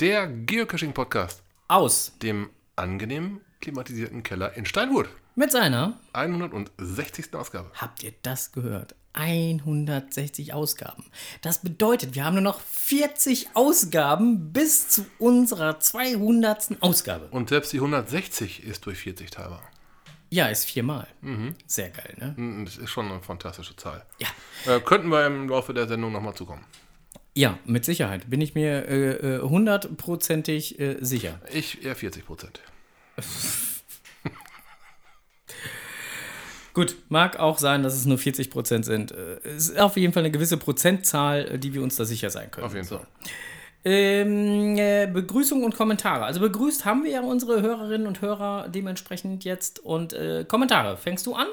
Der Geocaching-Podcast aus dem angenehm klimatisierten Keller in Steinwood. mit seiner, 160. Ausgabe. habt ihr das gehört? 160 Ausgaben. Das bedeutet, wir haben nur noch 40 Ausgaben bis zu unserer 200. Ausgabe. Und selbst die 160 ist durch 40 teilbar. Ja, ist viermal. Sehr geil, ne? Mm, Das ist schon eine fantastische Zahl. Ja. Äh, könnten wir im Laufe der Sendung nochmal zukommen. Ja, mit Sicherheit. Bin ich mir äh, äh, hundertprozentig äh, sicher. Ich eher 40 Prozent. Gut, mag auch sein, dass es nur 40 Prozent sind. Äh, Es ist auf jeden Fall eine gewisse Prozentzahl, die wir uns da sicher sein können. Auf jeden Fall. Ähm, äh, Begrüßung und Kommentare. Also begrüßt haben wir ja unsere Hörerinnen und Hörer dementsprechend jetzt. Und äh, Kommentare, fängst du an?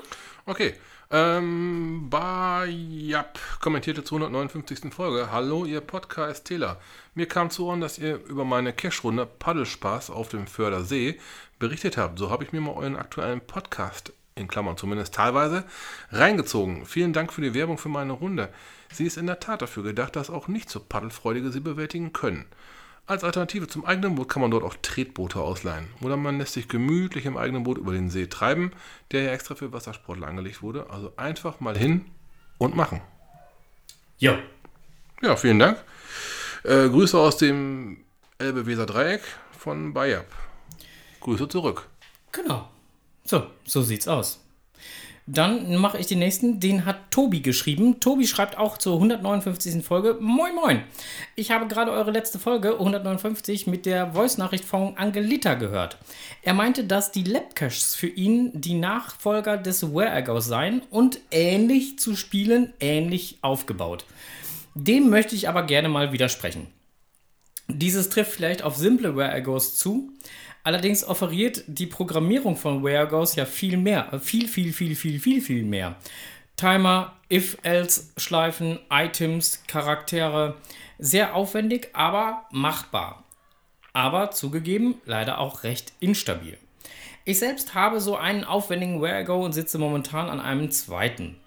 Okay. Ähm, Bayap kommentierte zur 159. Folge. Hallo, ihr Podcast-Täler. Mir kam zu Ohren, dass ihr über meine Cash-Runde Paddelspaß auf dem Fördersee berichtet habt. So habe ich mir mal euren aktuellen Podcast, in Klammern zumindest teilweise, reingezogen. Vielen Dank für die Werbung für meine Runde. Sie ist in der Tat dafür gedacht, dass auch nicht so Paddelfreudige sie bewältigen können. Als Alternative zum eigenen Boot kann man dort auch Tretboote ausleihen. Oder man lässt sich gemütlich im eigenen Boot über den See treiben, der ja extra für Wassersportler angelegt wurde. Also einfach mal hin und machen. Ja. Ja, vielen Dank. Äh, Grüße aus dem Elbe-Weser-Dreieck von Bayab. Grüße zurück. Genau. So, so sieht's aus. Dann mache ich den nächsten. Den hat Tobi geschrieben. Tobi schreibt auch zur 159. Folge. Moin, moin. Ich habe gerade eure letzte Folge 159 mit der Voice-Nachricht von Angelita gehört. Er meinte, dass die Labcaches für ihn die Nachfolger des Where-Agos seien und ähnlich zu spielen, ähnlich aufgebaut. Dem möchte ich aber gerne mal widersprechen. Dieses trifft vielleicht auf simple Where-Agos zu. Allerdings offeriert die Programmierung von Where-Agos ja viel mehr. äh, Viel, viel, viel, viel, viel, viel mehr. Timer, If-Else-Schleifen, Items, Charaktere. Sehr aufwendig, aber machbar. Aber zugegeben, leider auch recht instabil. Ich selbst habe so einen aufwendigen Where-Ago und sitze momentan an einem zweiten.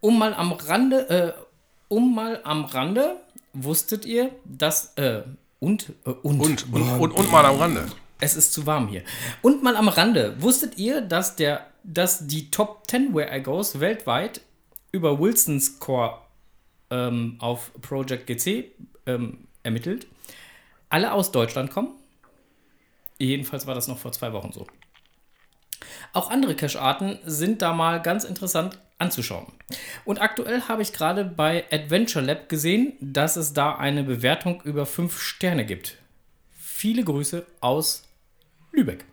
Um mal am Rande, äh, um mal am Rande, wusstet ihr, dass, äh, und, äh, und, Und, und, und, und mal am Rande. Es ist zu warm hier. Und mal am Rande, wusstet ihr, dass, der, dass die Top 10 Where I Goes weltweit über Wilson's Core ähm, auf Project GC ähm, ermittelt, alle aus Deutschland kommen? Jedenfalls war das noch vor zwei Wochen so. Auch andere Cache-Arten sind da mal ganz interessant anzuschauen. Und aktuell habe ich gerade bei Adventure Lab gesehen, dass es da eine Bewertung über 5 Sterne gibt. Viele Grüße aus Lübeck.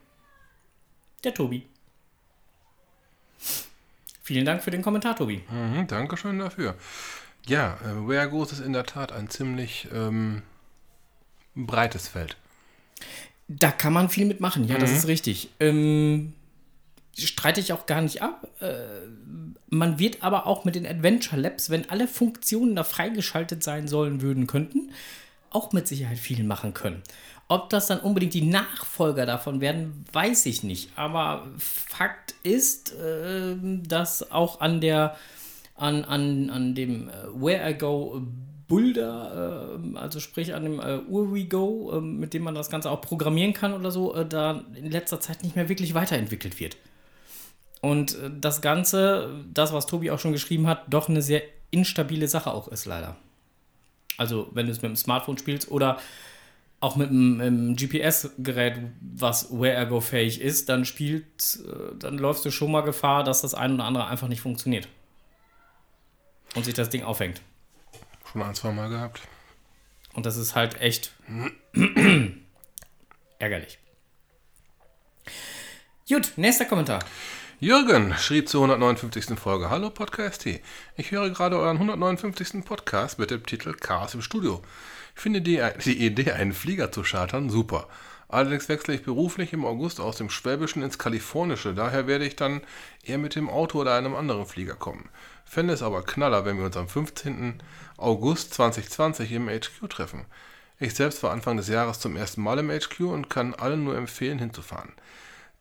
Der Tobi. Vielen Dank für den Kommentar, Tobi. Mhm, Dankeschön dafür. Ja, äh, Where Goes ist in der Tat ein ziemlich ähm, breites Feld. Da kann man viel mitmachen, ja, das ist richtig. Ähm, streite ich auch gar nicht ab. Äh, man wird aber auch mit den Adventure Labs, wenn alle Funktionen da freigeschaltet sein sollen würden könnten, auch mit Sicherheit viel machen können. Ob das dann unbedingt die Nachfolger davon werden, weiß ich nicht. Aber Fakt ist, äh, dass auch an der an, an, an dem äh, Where I Go Boulder, äh, also sprich an dem äh, URWeGo, äh, mit dem man das Ganze auch programmieren kann oder so, äh, da in letzter Zeit nicht mehr wirklich weiterentwickelt wird. Und äh, das Ganze, das, was Tobi auch schon geschrieben hat, doch eine sehr instabile Sache auch ist, leider. Also, wenn du es mit dem Smartphone spielst oder auch mit einem, GPS-Gerät, was Where-Ergo fähig ist, dann spielt, äh, dann läufst du schon mal Gefahr, dass das ein oder andere einfach nicht funktioniert. Und sich das Ding aufhängt. Schon ein, zwei Mal gehabt. Und das ist halt echt ärgerlich. Gut, nächster Kommentar. Jürgen schrieb zur 159. Folge: Hallo Podcast T. Ich höre gerade euren 159. Podcast mit dem Titel Chaos im Studio. Ich finde die, die Idee, einen Flieger zu chartern, super. Allerdings wechsle ich beruflich im August aus dem Schwäbischen ins Kalifornische, daher werde ich dann eher mit dem Auto oder einem anderen Flieger kommen. Fände es aber knaller, wenn wir uns am 15. August 2020 im HQ treffen. Ich selbst war Anfang des Jahres zum ersten Mal im HQ und kann allen nur empfehlen, hinzufahren.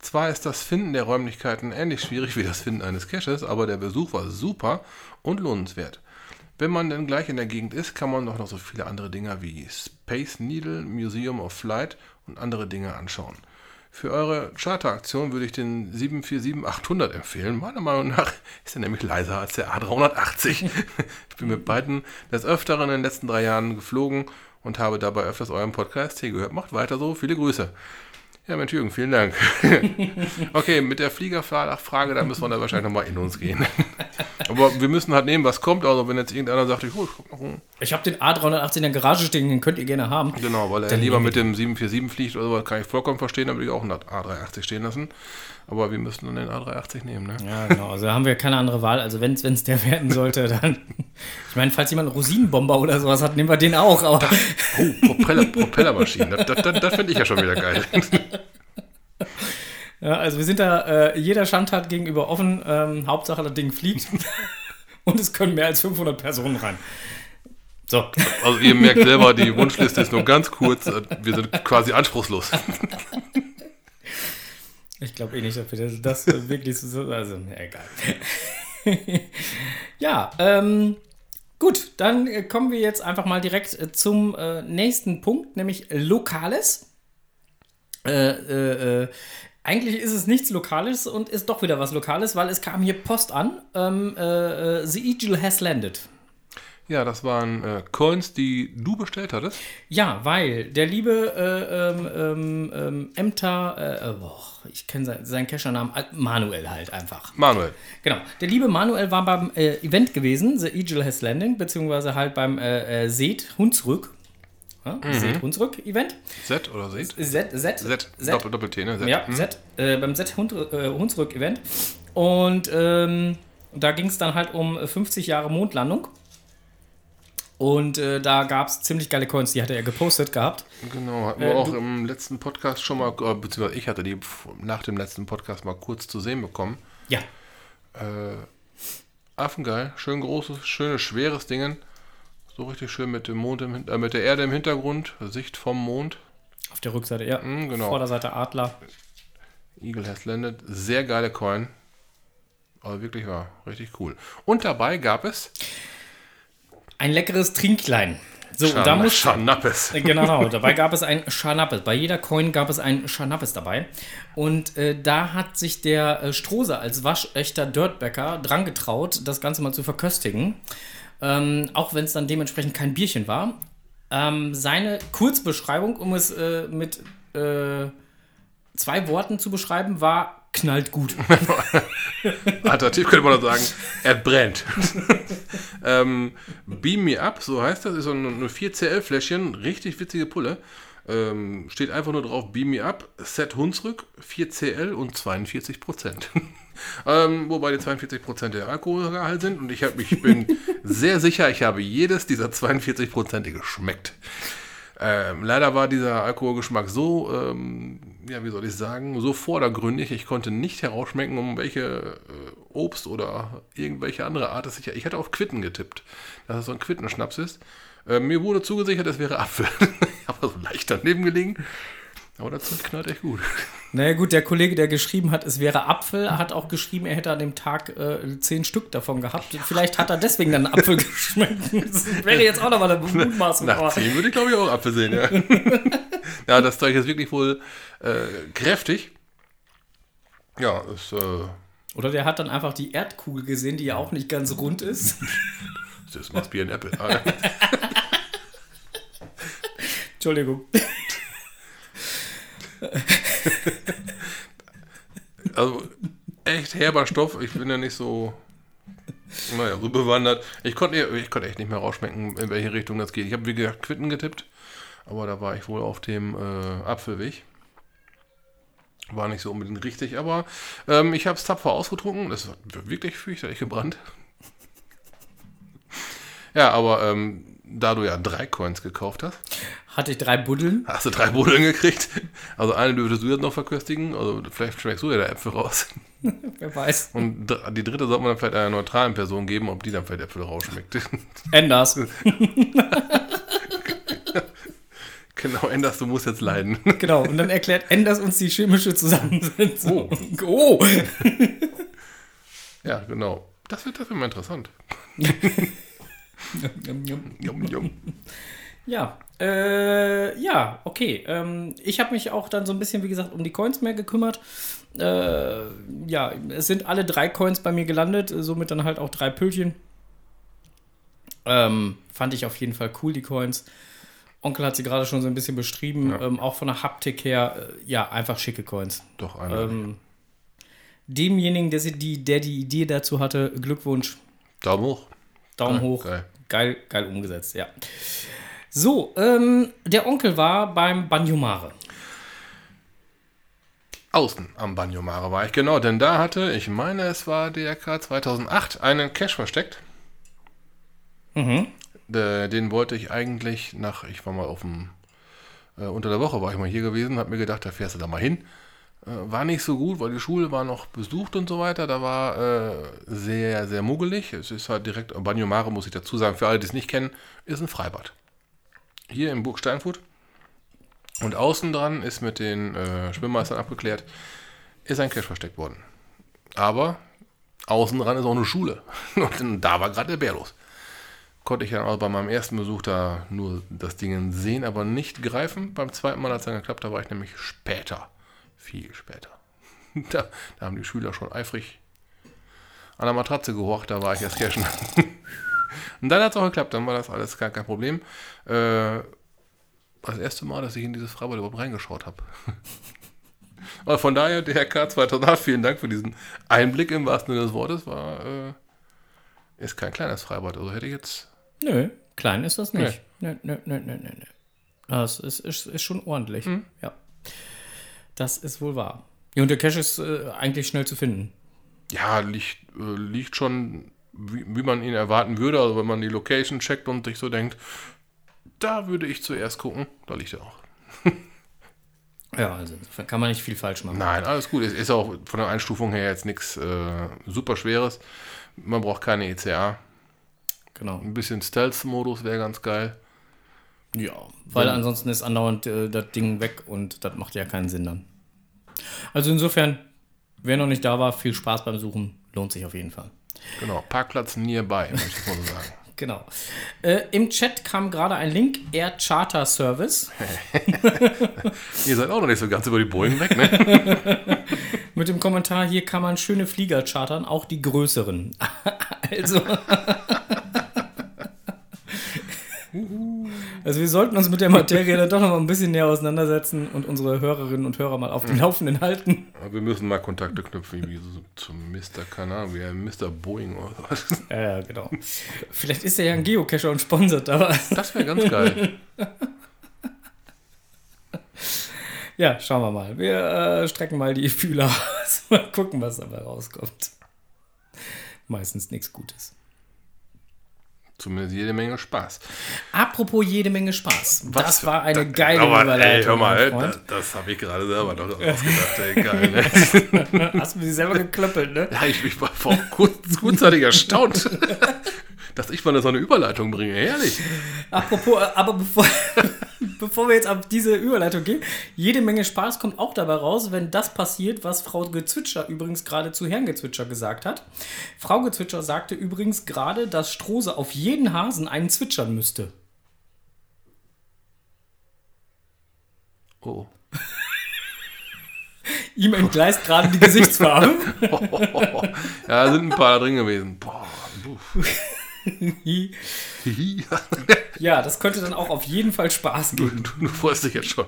Zwar ist das Finden der Räumlichkeiten ähnlich schwierig wie das Finden eines Caches, aber der Besuch war super und lohnenswert. Wenn man dann gleich in der Gegend ist, kann man doch noch so viele andere Dinge wie Space Needle, Museum of Flight und andere Dinge anschauen. Für eure Charteraktion würde ich den 747-800 empfehlen. Meiner Meinung nach ist er nämlich leiser als der A380. ich bin mit beiden des Öfteren in den letzten drei Jahren geflogen und habe dabei öfters euren Podcast hier gehört. Macht weiter so. Viele Grüße. Ja, Mensch Jürgen, vielen Dank. okay, mit der Fliegerfrage, da müssen wir dann wahrscheinlich nochmal in uns gehen. Aber wir müssen halt nehmen, was kommt. Also wenn jetzt irgendeiner sagt, ich, oh, ich guck noch einen. Ich habe den A380 in der Garage stehen, den könnt ihr gerne haben. Genau, weil er Dann lieber mit dem 747 fliegt oder so, kann ich vollkommen verstehen, dann würde ich auch einen A380 stehen lassen. Aber wir müssen dann den A380 nehmen, ne? Ja, genau. Also da haben wir keine andere Wahl. Also wenn es der werden sollte, dann. Ich meine, falls jemand einen Rosinenbomber oder sowas hat, nehmen wir den auch. Aber Oh, Propeller, Propellermaschinen, das, das, das, das finde ich ja schon wieder geil. ja, also wir sind da äh, jeder Schandtat gegenüber offen. Ähm, Hauptsache, das Ding fliegt. Und es können mehr als 500 Personen rein. So. Also ihr merkt selber, die Wunschliste ist nur ganz kurz. Wir sind quasi anspruchslos. Ich glaube eh nicht, dass wir das, das wirklich so. Also, egal. ja, ähm, gut, dann äh, kommen wir jetzt einfach mal direkt äh, zum äh, nächsten Punkt, nämlich Lokales. Äh, äh, äh, eigentlich ist es nichts Lokales und ist doch wieder was Lokales, weil es kam hier Post an. Ähm, äh, äh, The Eagle has landed. Ja, das waren äh, Coins, die du bestellt hattest. Ja, weil der liebe äh, ähm, ähm, ähm, Emter, äh, boah, ich kenne sein, seinen Cacher-Namen, Manuel halt einfach. Manuel. Genau. Der liebe Manuel war beim äh, Event gewesen, The Eagle Has Landing, beziehungsweise halt beim äh, äh, Seed Hunsrück. Ja, Seed Hunsrück Event. Z oder Seed? Z, Z, Z, Doppel, Doppel-T, ne? Z. Ja, Hm. Z, äh, beim Z Hund, Hunsrück Event. Und ähm, da ging es dann halt um 50 Jahre Mondlandung. Und äh, da gab es ziemlich geile Coins, die hatte er gepostet gehabt. Genau, hatten Äh, wir auch du- im letzten Podcast schon mal, äh, beziehungsweise ich hatte die nach dem letzten Podcast mal kurz zu sehen bekommen. Ja, Äh, Affengeil, schön großes, schönes, schweres Dingen. So richtig schön mit dem Mond im, äh, mit der Erde im Hintergrund, Sicht vom Mond. auf der Rückseite, ja. Hm, genau. Vorderseite Adler. Eagle has landed. Sehr geile Coin. Aber wirklich war richtig cool. Und dabei gab es Ein leckeres Trinklein. So, und da muss Scharnappes. Äh, Genau, dabei gab es ein Scharnappes. Bei jeder Coin gab es ein Scharnappes dabei. Und äh, da hat sich der äh, Strose als waschechter Dirtbäcker dran getraut, das Ganze mal zu verköstigen. Ähm, auch wenn es dann dementsprechend kein Bierchen war. Ähm, seine Kurzbeschreibung, um es äh, mit äh, zwei Worten zu beschreiben, war knallt gut. Alternativ könnte man auch sagen, er brennt. ähm, Beam Me Up, so heißt das, ist so ein, ein 4CL-Fläschchen, richtig witzige Pulle. Ähm, steht einfach nur drauf, Beam Me Up, Set Hunsrück, 4CL und 42 Prozent. ähm, wobei die 42 Prozent der Alkoholgehalt sind und ich, hab, ich bin sehr sicher, ich habe jedes dieser 42 Prozent geschmeckt. Ähm, leider war dieser Alkoholgeschmack so, ähm, ja, wie soll ich sagen, so vordergründig. Ich konnte nicht herausschmecken, um welche äh, Obst oder irgendwelche andere Art es sich. Ich hatte auf Quitten getippt, dass es so ein Quittenschnaps ist. Äh, mir wurde zugesichert, es wäre Apfel. habe so leicht daneben gelegen. Aber dazu knallt echt gut. Naja gut, der Kollege, der geschrieben hat, es wäre Apfel, hat auch geschrieben, er hätte an dem Tag äh, zehn Stück davon gehabt. Vielleicht hat er deswegen dann Apfel geschmeckt. Das wäre jetzt auch nochmal eine Mutmaßung. Nach 10 würde ich glaube ich auch Apfel sehen, ja. ja, das Zeug ist wirklich wohl äh, kräftig. Ja, ist. Äh, Oder der hat dann einfach die Erdkugel gesehen, die ja auch nicht ganz rund ist. Das must be an apple. Entschuldigung. Also echt herber Stoff. Ich bin ja nicht so, naja, so bewandert. Ich konnte, ich konnte echt nicht mehr rausschmecken, in welche Richtung das geht. Ich habe, wie gesagt, Quitten getippt, aber da war ich wohl auf dem äh, Apfelweg. War nicht so unbedingt richtig, aber ähm, ich habe es tapfer ausgetrunken. Das war wirklich fürchterlich gebrannt. Ja, aber ähm, da du ja drei Coins gekauft hast, Hatte ich drei Buddeln. hast du drei Buddeln gekriegt. Also eine dürftest du jetzt noch verköstigen. Also vielleicht schmeckst du ja der Äpfel raus. Wer weiß. Und die dritte sollte man dann vielleicht einer neutralen Person geben, ob die dann vielleicht Äpfel rausschmeckt. Enders. genau, Enders, du musst jetzt leiden. Genau. Und dann erklärt Enders uns die chemische Zusammensetzung. Oh. ja, genau. Das wird, das wird mal interessant. Ja, äh, ja, okay. Ähm, ich habe mich auch dann so ein bisschen, wie gesagt, um die Coins mehr gekümmert. Äh, ja, es sind alle drei Coins bei mir gelandet, somit dann halt auch drei Pülchen. Ähm, fand ich auf jeden Fall cool, die Coins. Onkel hat sie gerade schon so ein bisschen beschrieben, Ja. ähm, auch von der Haptik her, äh, ja, einfach schicke Coins. Doch, einmal. Ähm, demjenigen, der, sie- die, der die Idee dazu hatte, Glückwunsch, Daumen hoch. Daumen hoch. geil. Geil, geil umgesetzt, ja. So, ähm, der Onkel war beim Banjomare. Außen am Banjomare war ich, genau, denn da hatte, ich meine, es war DRK 2008, einen Cash versteckt. Mhm. Äh, Den wollte ich eigentlich nach, ich war mal auf dem, äh, unter der Woche war ich mal hier gewesen, hab mir gedacht, da fährst du da mal hin. Äh, war nicht so gut, weil die Schule war noch besucht und so weiter. Da war äh, sehr, sehr muggelig. Es ist halt direkt, Banjomare muss ich dazu sagen, für alle, die es nicht kennen, ist ein Freibad. Hier in Burg Steinfurt. Und außen dran ist mit den äh, Schwimmmeistern abgeklärt, ist ein Cash versteckt worden. Aber außen dran ist auch eine Schule. Und da war gerade der Bär los. Konnte ich dann auch bei meinem ersten Besuch da nur das Ding sehen, aber nicht greifen. Beim zweiten Mal hat es dann geklappt, da war ich nämlich später. Viel später. Da, da haben die Schüler schon eifrig an der Matratze gehorcht, da war ich erst cashen. Und dann hat es auch geklappt, dann war das alles gar kein Problem. Äh, das erste Mal, dass ich in dieses Freibad überhaupt reingeschaut habe. Aber von daher, der K 2008, vielen Dank für diesen Einblick im wahrsten Sinne des Wortes. War, äh, ist kein kleines Freibad. Also hätte ich jetzt. Nö, klein ist das nicht. Nö, nö, nö, nö, nö, nö. Das ist, ist, ist schon ordentlich. Ja. Das ist wohl wahr. Ja, und der Cache ist äh, eigentlich schnell zu finden. Ja, liegt, äh, liegt schon, wie, wie man ihn erwarten würde. Also wenn man die Location checkt und sich so denkt, da würde ich zuerst gucken, da liegt er auch. Ja, also kann man nicht viel falsch machen. Nein, alles gut. Es ist auch von der Einstufung her jetzt nichts äh, super Schweres. Man braucht keine ECA. Genau. Ein bisschen Stealth-Modus wäre ganz geil. Ja, weil ansonsten ist andauernd äh, das Ding weg und das macht ja keinen Sinn dann. Also insofern, wer noch nicht da war, viel Spaß beim Suchen. Lohnt sich auf jeden Fall. Genau, Parkplatz nearby, muss ich mal so sagen. Genau. Äh, Im Chat kam gerade ein Link, Air Charter Service. Ihr seid auch noch nicht so ganz über die Boeing weg, ne? Mit dem Kommentar, hier kann man schöne Flieger chartern, auch die größeren. also. Also wir sollten uns mit der Materie dann doch noch mal ein bisschen näher auseinandersetzen und unsere Hörerinnen und Hörer mal auf dem Laufenden halten. Aber wir müssen mal Kontakte knüpfen, wie so zum Mr. ein Mr. Boeing oder was. Ja, ja, genau. Vielleicht ist er ja ein Geocacher und sponsert da was. Das wäre ganz geil. Ja, schauen wir mal. Wir äh, strecken mal die Fühler aus. Mal gucken, was dabei rauskommt. Meistens nichts Gutes. Zumindest jede Menge Spaß. Apropos jede Menge Spaß. Was das war eine da- geile aber, Überleitung. Ey, hör mal, das, das habe ich gerade selber noch ausgedacht. Ey, geil, ne? Hast du mir selber geklöppelt, ne? Ja, ich, ich war vor kurz, kurzzeitig erstaunt, dass ich mal so eine Überleitung bringe. Herrlich. Apropos, äh, aber bevor, bevor wir jetzt auf diese Überleitung gehen, jede Menge Spaß kommt auch dabei raus, wenn das passiert, was Frau Gezwitscher übrigens gerade zu Herrn Gezwitscher gesagt hat. Frau Gezwitscher sagte übrigens gerade, dass Strose auf jeden Hasen einen zwitschern müsste. Oh. Ihm entgleist gerade die Gesichtsfarbe. Ja, da sind ein paar drin gewesen. Boah. ja, das könnte dann auch auf jeden Fall Spaß geben. du, du freust dich jetzt schon.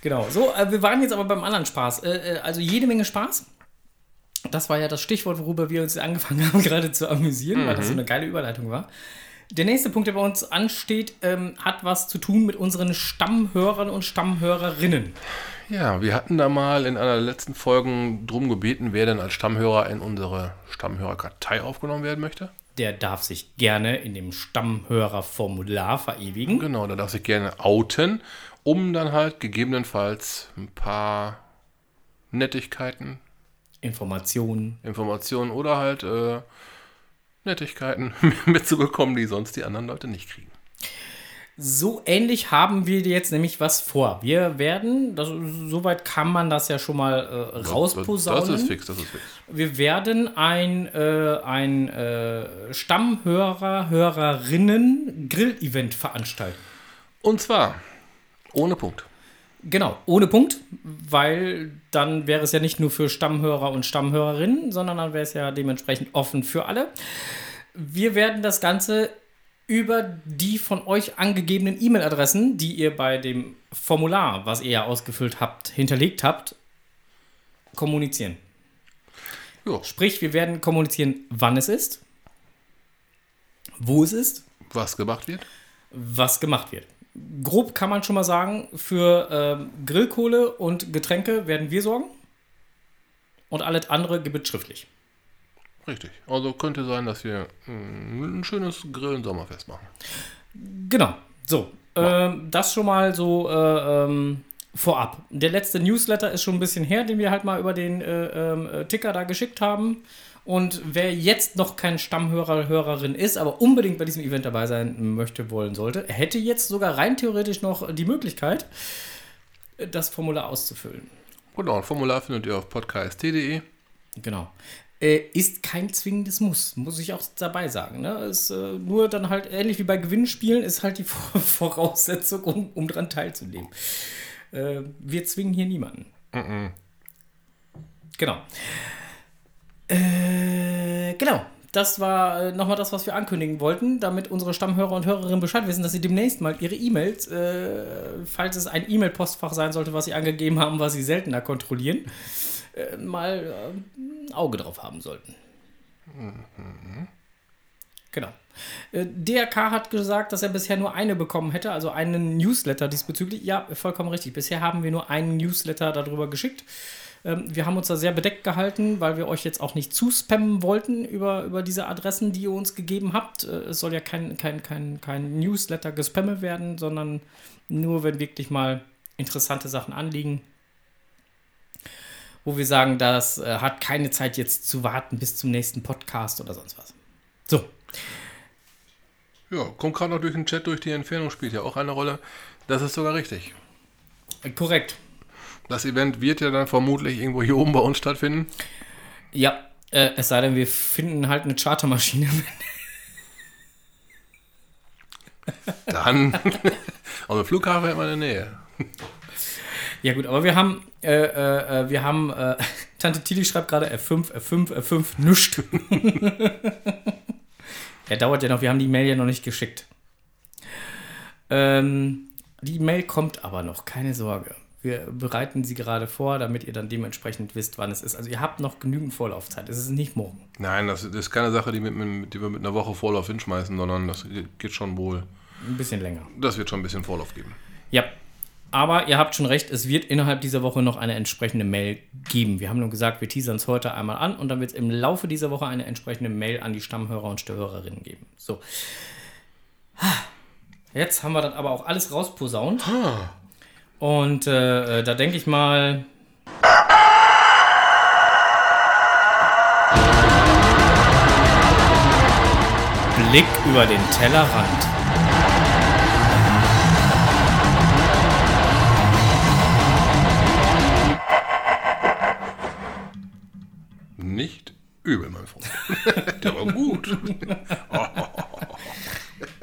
Genau, so, äh, wir waren jetzt aber beim anderen Spaß. Äh, äh, also jede Menge Spaß. Das war ja das Stichwort, worüber wir uns angefangen haben, gerade zu amüsieren, weil das so eine geile Überleitung war. Der nächste Punkt, der bei uns ansteht, ähm, hat was zu tun mit unseren Stammhörern und Stammhörerinnen. Ja, wir hatten da mal in einer der letzten Folgen drum gebeten, wer denn als Stammhörer in unsere Stammhörerkartei aufgenommen werden möchte. Der darf sich gerne in dem Stammhörerformular verewigen. Genau, da darf sich gerne outen, um dann halt gegebenenfalls ein paar Nettigkeiten, Informationen. Informationen oder halt äh, Nettigkeiten mitzubekommen, die sonst die anderen Leute nicht kriegen. So ähnlich haben wir jetzt nämlich was vor. Wir werden, das, soweit kann man das ja schon mal äh, rausposaunen. Das ist fix, das ist fix. Wir werden ein, äh, ein äh, Stammhörer, Hörerinnen Grill-Event veranstalten. Und zwar ohne Punkt. Genau, ohne Punkt, weil dann wäre es ja nicht nur für Stammhörer und Stammhörerinnen, sondern dann wäre es ja dementsprechend offen für alle. Wir werden das Ganze über die von euch angegebenen E-Mail-Adressen, die ihr bei dem Formular, was ihr ja ausgefüllt habt, hinterlegt habt, kommunizieren. Jo. Sprich, wir werden kommunizieren, wann es ist, wo es ist, Was gemacht wird? was gemacht wird. Grob kann man schon mal sagen, für ähm, Grillkohle und Getränke werden wir sorgen. Und alles andere gibt es schriftlich. Richtig. Also könnte sein, dass wir mm, ein schönes Grillen-Sommerfest machen. Genau. So, ähm, das schon mal so äh, ähm, vorab. Der letzte Newsletter ist schon ein bisschen her, den wir halt mal über den äh, ähm, äh, Ticker da geschickt haben. Und wer jetzt noch kein Stammhörer, Hörerin ist, aber unbedingt bei diesem Event dabei sein möchte, wollen sollte, hätte jetzt sogar rein theoretisch noch die Möglichkeit, das Formular auszufüllen. Genau, ein Formular findet ihr auf podcast.de. Genau. Äh, ist kein zwingendes Muss, muss ich auch dabei sagen. Ne? Ist äh, nur dann halt ähnlich wie bei Gewinnspielen, ist halt die Vor- Voraussetzung, um, um dran teilzunehmen. Äh, wir zwingen hier niemanden. Genau. Äh, genau. Das war äh, nochmal das, was wir ankündigen wollten, damit unsere Stammhörer und Hörerinnen Bescheid wissen, dass sie demnächst mal ihre E-Mails, falls es ein E-Mail-Postfach sein sollte, was sie angegeben haben, was sie seltener kontrollieren, äh, mal äh, ein Auge drauf haben sollten. Genau. Äh, DRK hat gesagt, dass er bisher nur eine bekommen hätte, also einen Newsletter diesbezüglich. Ja, vollkommen richtig. Bisher haben wir nur einen Newsletter darüber geschickt. Ähm, wir haben uns da sehr bedeckt gehalten, weil wir euch jetzt auch nicht zuspammen wollten über, über diese Adressen, die ihr uns gegeben habt. Äh, es soll ja kein, kein, kein, kein Newsletter gespammelt werden, sondern nur, wenn wirklich mal interessante Sachen anliegen, wo wir sagen, das äh, hat keine Zeit jetzt zu warten bis zum nächsten Podcast oder sonst was. So, Ja, kommt gerade noch durch den Chat durch, die Entfernung spielt ja auch eine Rolle. Das ist sogar richtig. äh, korrekt. Das Event wird ja dann vermutlich irgendwo hier oben bei uns stattfinden. Ja, äh, es sei denn, wir finden halt eine Chartermaschine. Dann, also Flughafen immer in der Nähe. Ja gut, aber wir haben, äh, äh, äh, wir haben, äh, Tante Tilly schreibt gerade F5, F5, F5, nüscht. Er dauert ja noch, wir haben die Mail ja noch nicht geschickt. Ähm, die Mail kommt aber noch, keine Sorge. Wir bereiten sie gerade vor, damit ihr dann dementsprechend wisst, wann es ist. Also ihr habt noch genügend Vorlaufzeit. Es ist nicht morgen. Nein, das, das ist keine Sache, die, mit, mit, die wir mit einer Woche Vorlauf hinschmeißen, sondern das geht schon wohl. Ein bisschen länger. Das wird schon ein bisschen Vorlauf geben. Ja, aber ihr habt schon recht, es wird innerhalb dieser Woche noch eine entsprechende Mail geben. Wir haben nur gesagt, wir teasern es heute einmal an und dann wird es im Laufe dieser Woche eine entsprechende Mail an die Stammhörer und Störhörerinnen geben. So. Jetzt haben wir das aber auch alles rausposaunt. Und äh, äh, da denke ich mal. Blick über den Tellerrand.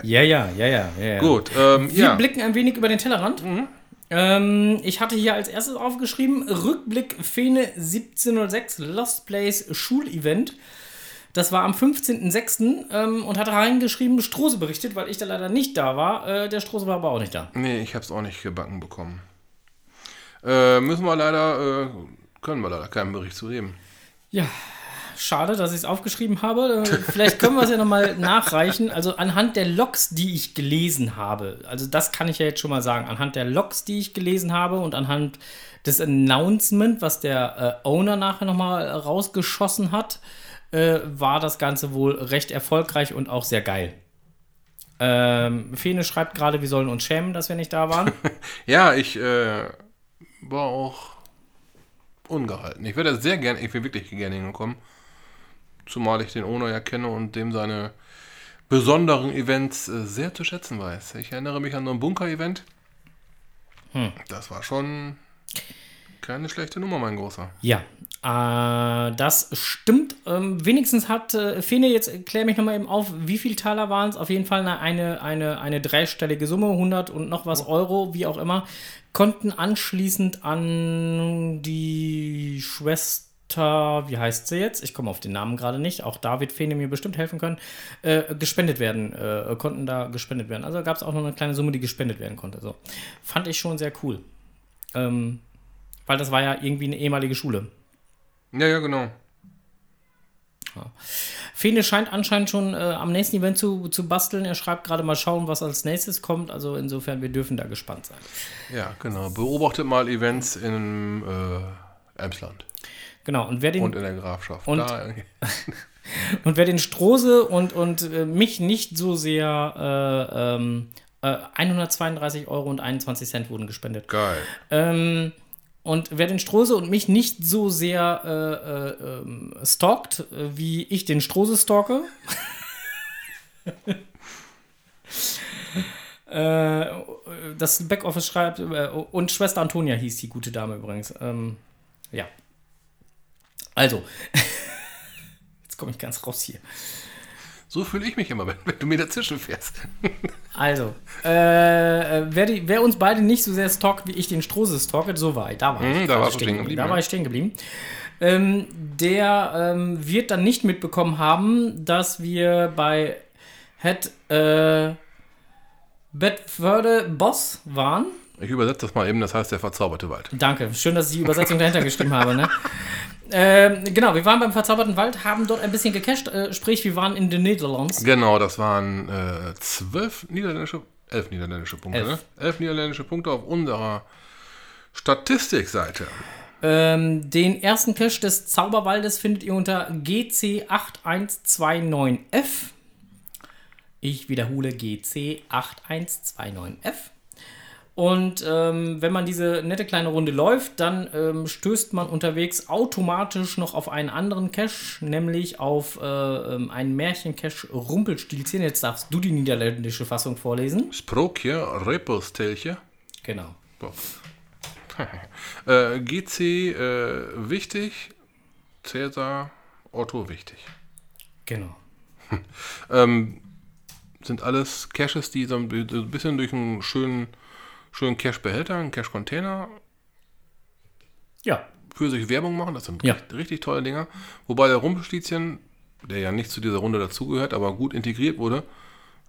Ja, ja, ja, ja. gut, ähm, Wir ja. blicken ein wenig über den Tellerrand. Ähm, ich hatte hier als erstes aufgeschrieben: Rückblick Fene 1706 Lost Place Schulevent. Das war am 15.06. Ähm, und hatte reingeschrieben, Strose berichtet, weil ich da leider nicht da war. Äh, der Strose war aber auch nicht da. Nee, ich hab's auch nicht gebacken bekommen. Äh, müssen wir leider, äh, können wir leider keinen Bericht zu geben. Ja, schade, dass ich es aufgeschrieben habe. Äh, Vielleicht können wir es ja nochmal nachreichen. Also anhand der Logs, die ich gelesen habe, also das kann ich ja jetzt schon mal sagen, anhand der Logs, die ich gelesen habe und anhand des Announcement, was der äh, Owner nachher nochmal rausgeschossen hat, äh, war das Ganze wohl recht erfolgreich und auch sehr geil. Ähm, Fene schreibt gerade, wir sollen uns schämen, dass wir nicht da waren. Ja, ich äh, war auch ungehalten. Ich würde sehr gerne, ich will wirklich gerne hinkommen. Zumal ich den Owner ja kenne und dem seine besonderen Events äh, sehr zu schätzen weiß. Ich erinnere mich an so ein Bunker-Event. Hm. Das war schon keine schlechte Nummer, mein Großer. Ja, äh, das stimmt. Ähm, wenigstens hat äh, Fene, jetzt klär mich nochmal eben auf, wie viel Taler waren es? Auf jeden Fall eine, eine, eine, eine dreistellige Summe, 100 und noch was Euro, wie auch immer, konnten anschließend an die Schwester, wie heißt sie jetzt? Ich komme auf den Namen gerade nicht. Auch da wird Fene mir bestimmt helfen können. Äh, gespendet werden, äh, konnten da gespendet werden. Also gab es auch noch eine kleine Summe, die gespendet werden konnte. So. Fand ich schon sehr cool. Ähm, weil das war ja irgendwie eine ehemalige Schule. Ja, ja, genau. Fene scheint anscheinend schon äh, am nächsten Event zu, zu basteln. Er schreibt gerade mal schauen, was als nächstes kommt. Also insofern, wir dürfen da gespannt sein. Ja, genau. Beobachtet mal Events in äh, Emsland. Genau, und wer den, Und in der Grafschaft. Und- Da, und wer den Strose und, und äh, mich nicht so sehr äh, ähm, äh, 132 Euro und 21 Cent wurden gespendet. geil. Ähm, und wer den Strose und mich nicht so sehr äh, äh, ähm, stalkt, äh, wie ich den Strose stalke. äh, das Backoffice schreibt, äh, und Schwester Antonia hieß die gute Dame übrigens. Ähm, ja. Also. Jetzt komme ich ganz raus hier. So fühle ich mich immer, wenn, wenn du mir dazwischen fährst. Also, äh, äh, wer, die, wer uns beide nicht so sehr stalkt, wie ich den Strose stalke, so war ich. Da war ich. Mhm, da du stehen geblieben, Da war ich stehen geblieben. Ähm, der ähm, wird dann nicht mitbekommen haben, dass wir bei Het äh, Bedforde Boss waren. Ich übersetze das mal eben, das heißt der verzauberte Wald. Danke, schön, dass ich die Übersetzung dahinter geschrieben habe. Ne? Ähm, genau, wir waren beim verzauberten Wald, haben dort ein bisschen gecached, äh, sprich, wir waren in den Netherlands. Genau, das waren äh, zwölf niederländische, elf niederländische Punkte, Elf. ne? Elf niederländische Punkte auf unserer Statistikseite. Ähm, den ersten Cache des Zauberwaldes findet ihr unter GC8129F. Ich wiederhole GC8129F. Und ähm, wenn man diese nette kleine Runde läuft, dann ähm, stößt man unterwegs automatisch noch auf einen anderen Cache, nämlich auf äh, ähm, einen Märchen-Cache Rumpelstilzchen. Jetzt darfst du die niederländische Fassung vorlesen. Sprokje, Repelstelche. Genau. Äh, GC äh, wichtig, Cäsar, Otto wichtig. Genau. Ähm, sind alles Caches, die so ein bisschen durch einen schönen, schönen Cache-Behälter, einen Cache-Container Ja, für sich Werbung machen. Das sind Ja. richtig, richtig tolle Dinger. Wobei der Rumpelstilzchen, der ja nicht zu dieser Runde dazugehört, aber gut integriert wurde,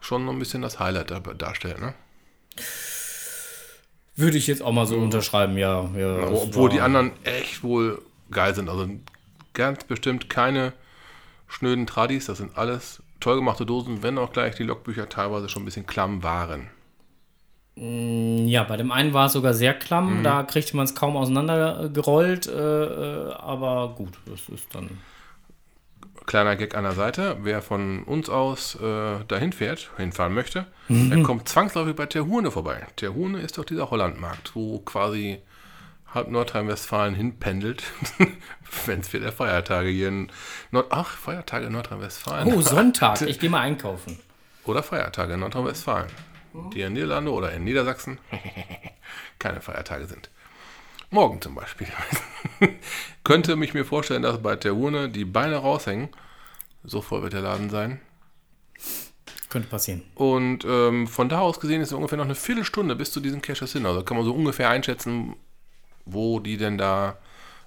schon noch ein bisschen das Highlight da- darstellt. Ne? würde ich jetzt auch mal so unterschreiben, ja. ja Obwohl die anderen echt wohl geil sind. Also ganz bestimmt keine schnöden Tradis. Das sind alles toll gemachte Dosen, wenn auch gleich die Logbücher teilweise schon ein bisschen klamm waren. Ja, bei dem einen war es sogar sehr klamm, da kriegte man es kaum auseinandergerollt, äh, äh, aber gut, das ist dann. Kleiner Gag an der Seite. Wer von uns aus äh, dahin fährt, hinfahren möchte, der kommt zwangsläufig bei Terhune vorbei. Terhune ist doch dieser Hollandmarkt, wo quasi halb Nordrhein-Westfalen hinpendelt, wenn es für der Feiertage hier in Nord Ach, Feiertage in Nordrhein-Westfalen. Oh, Sonntag, ich gehe mal einkaufen. Oder Feiertage in Nordrhein-Westfalen. Die in Niederlande oder in Niedersachsen keine Feiertage sind. Morgen zum Beispiel. Könnte mich mir vorstellen, dass bei der Urne die Beine raushängen. So voll wird der Laden sein. Könnte passieren. Und ähm, von da aus gesehen ist es ungefähr noch eine Viertelstunde bis zu diesen Caches hin. Also kann man so ungefähr einschätzen, wo die denn da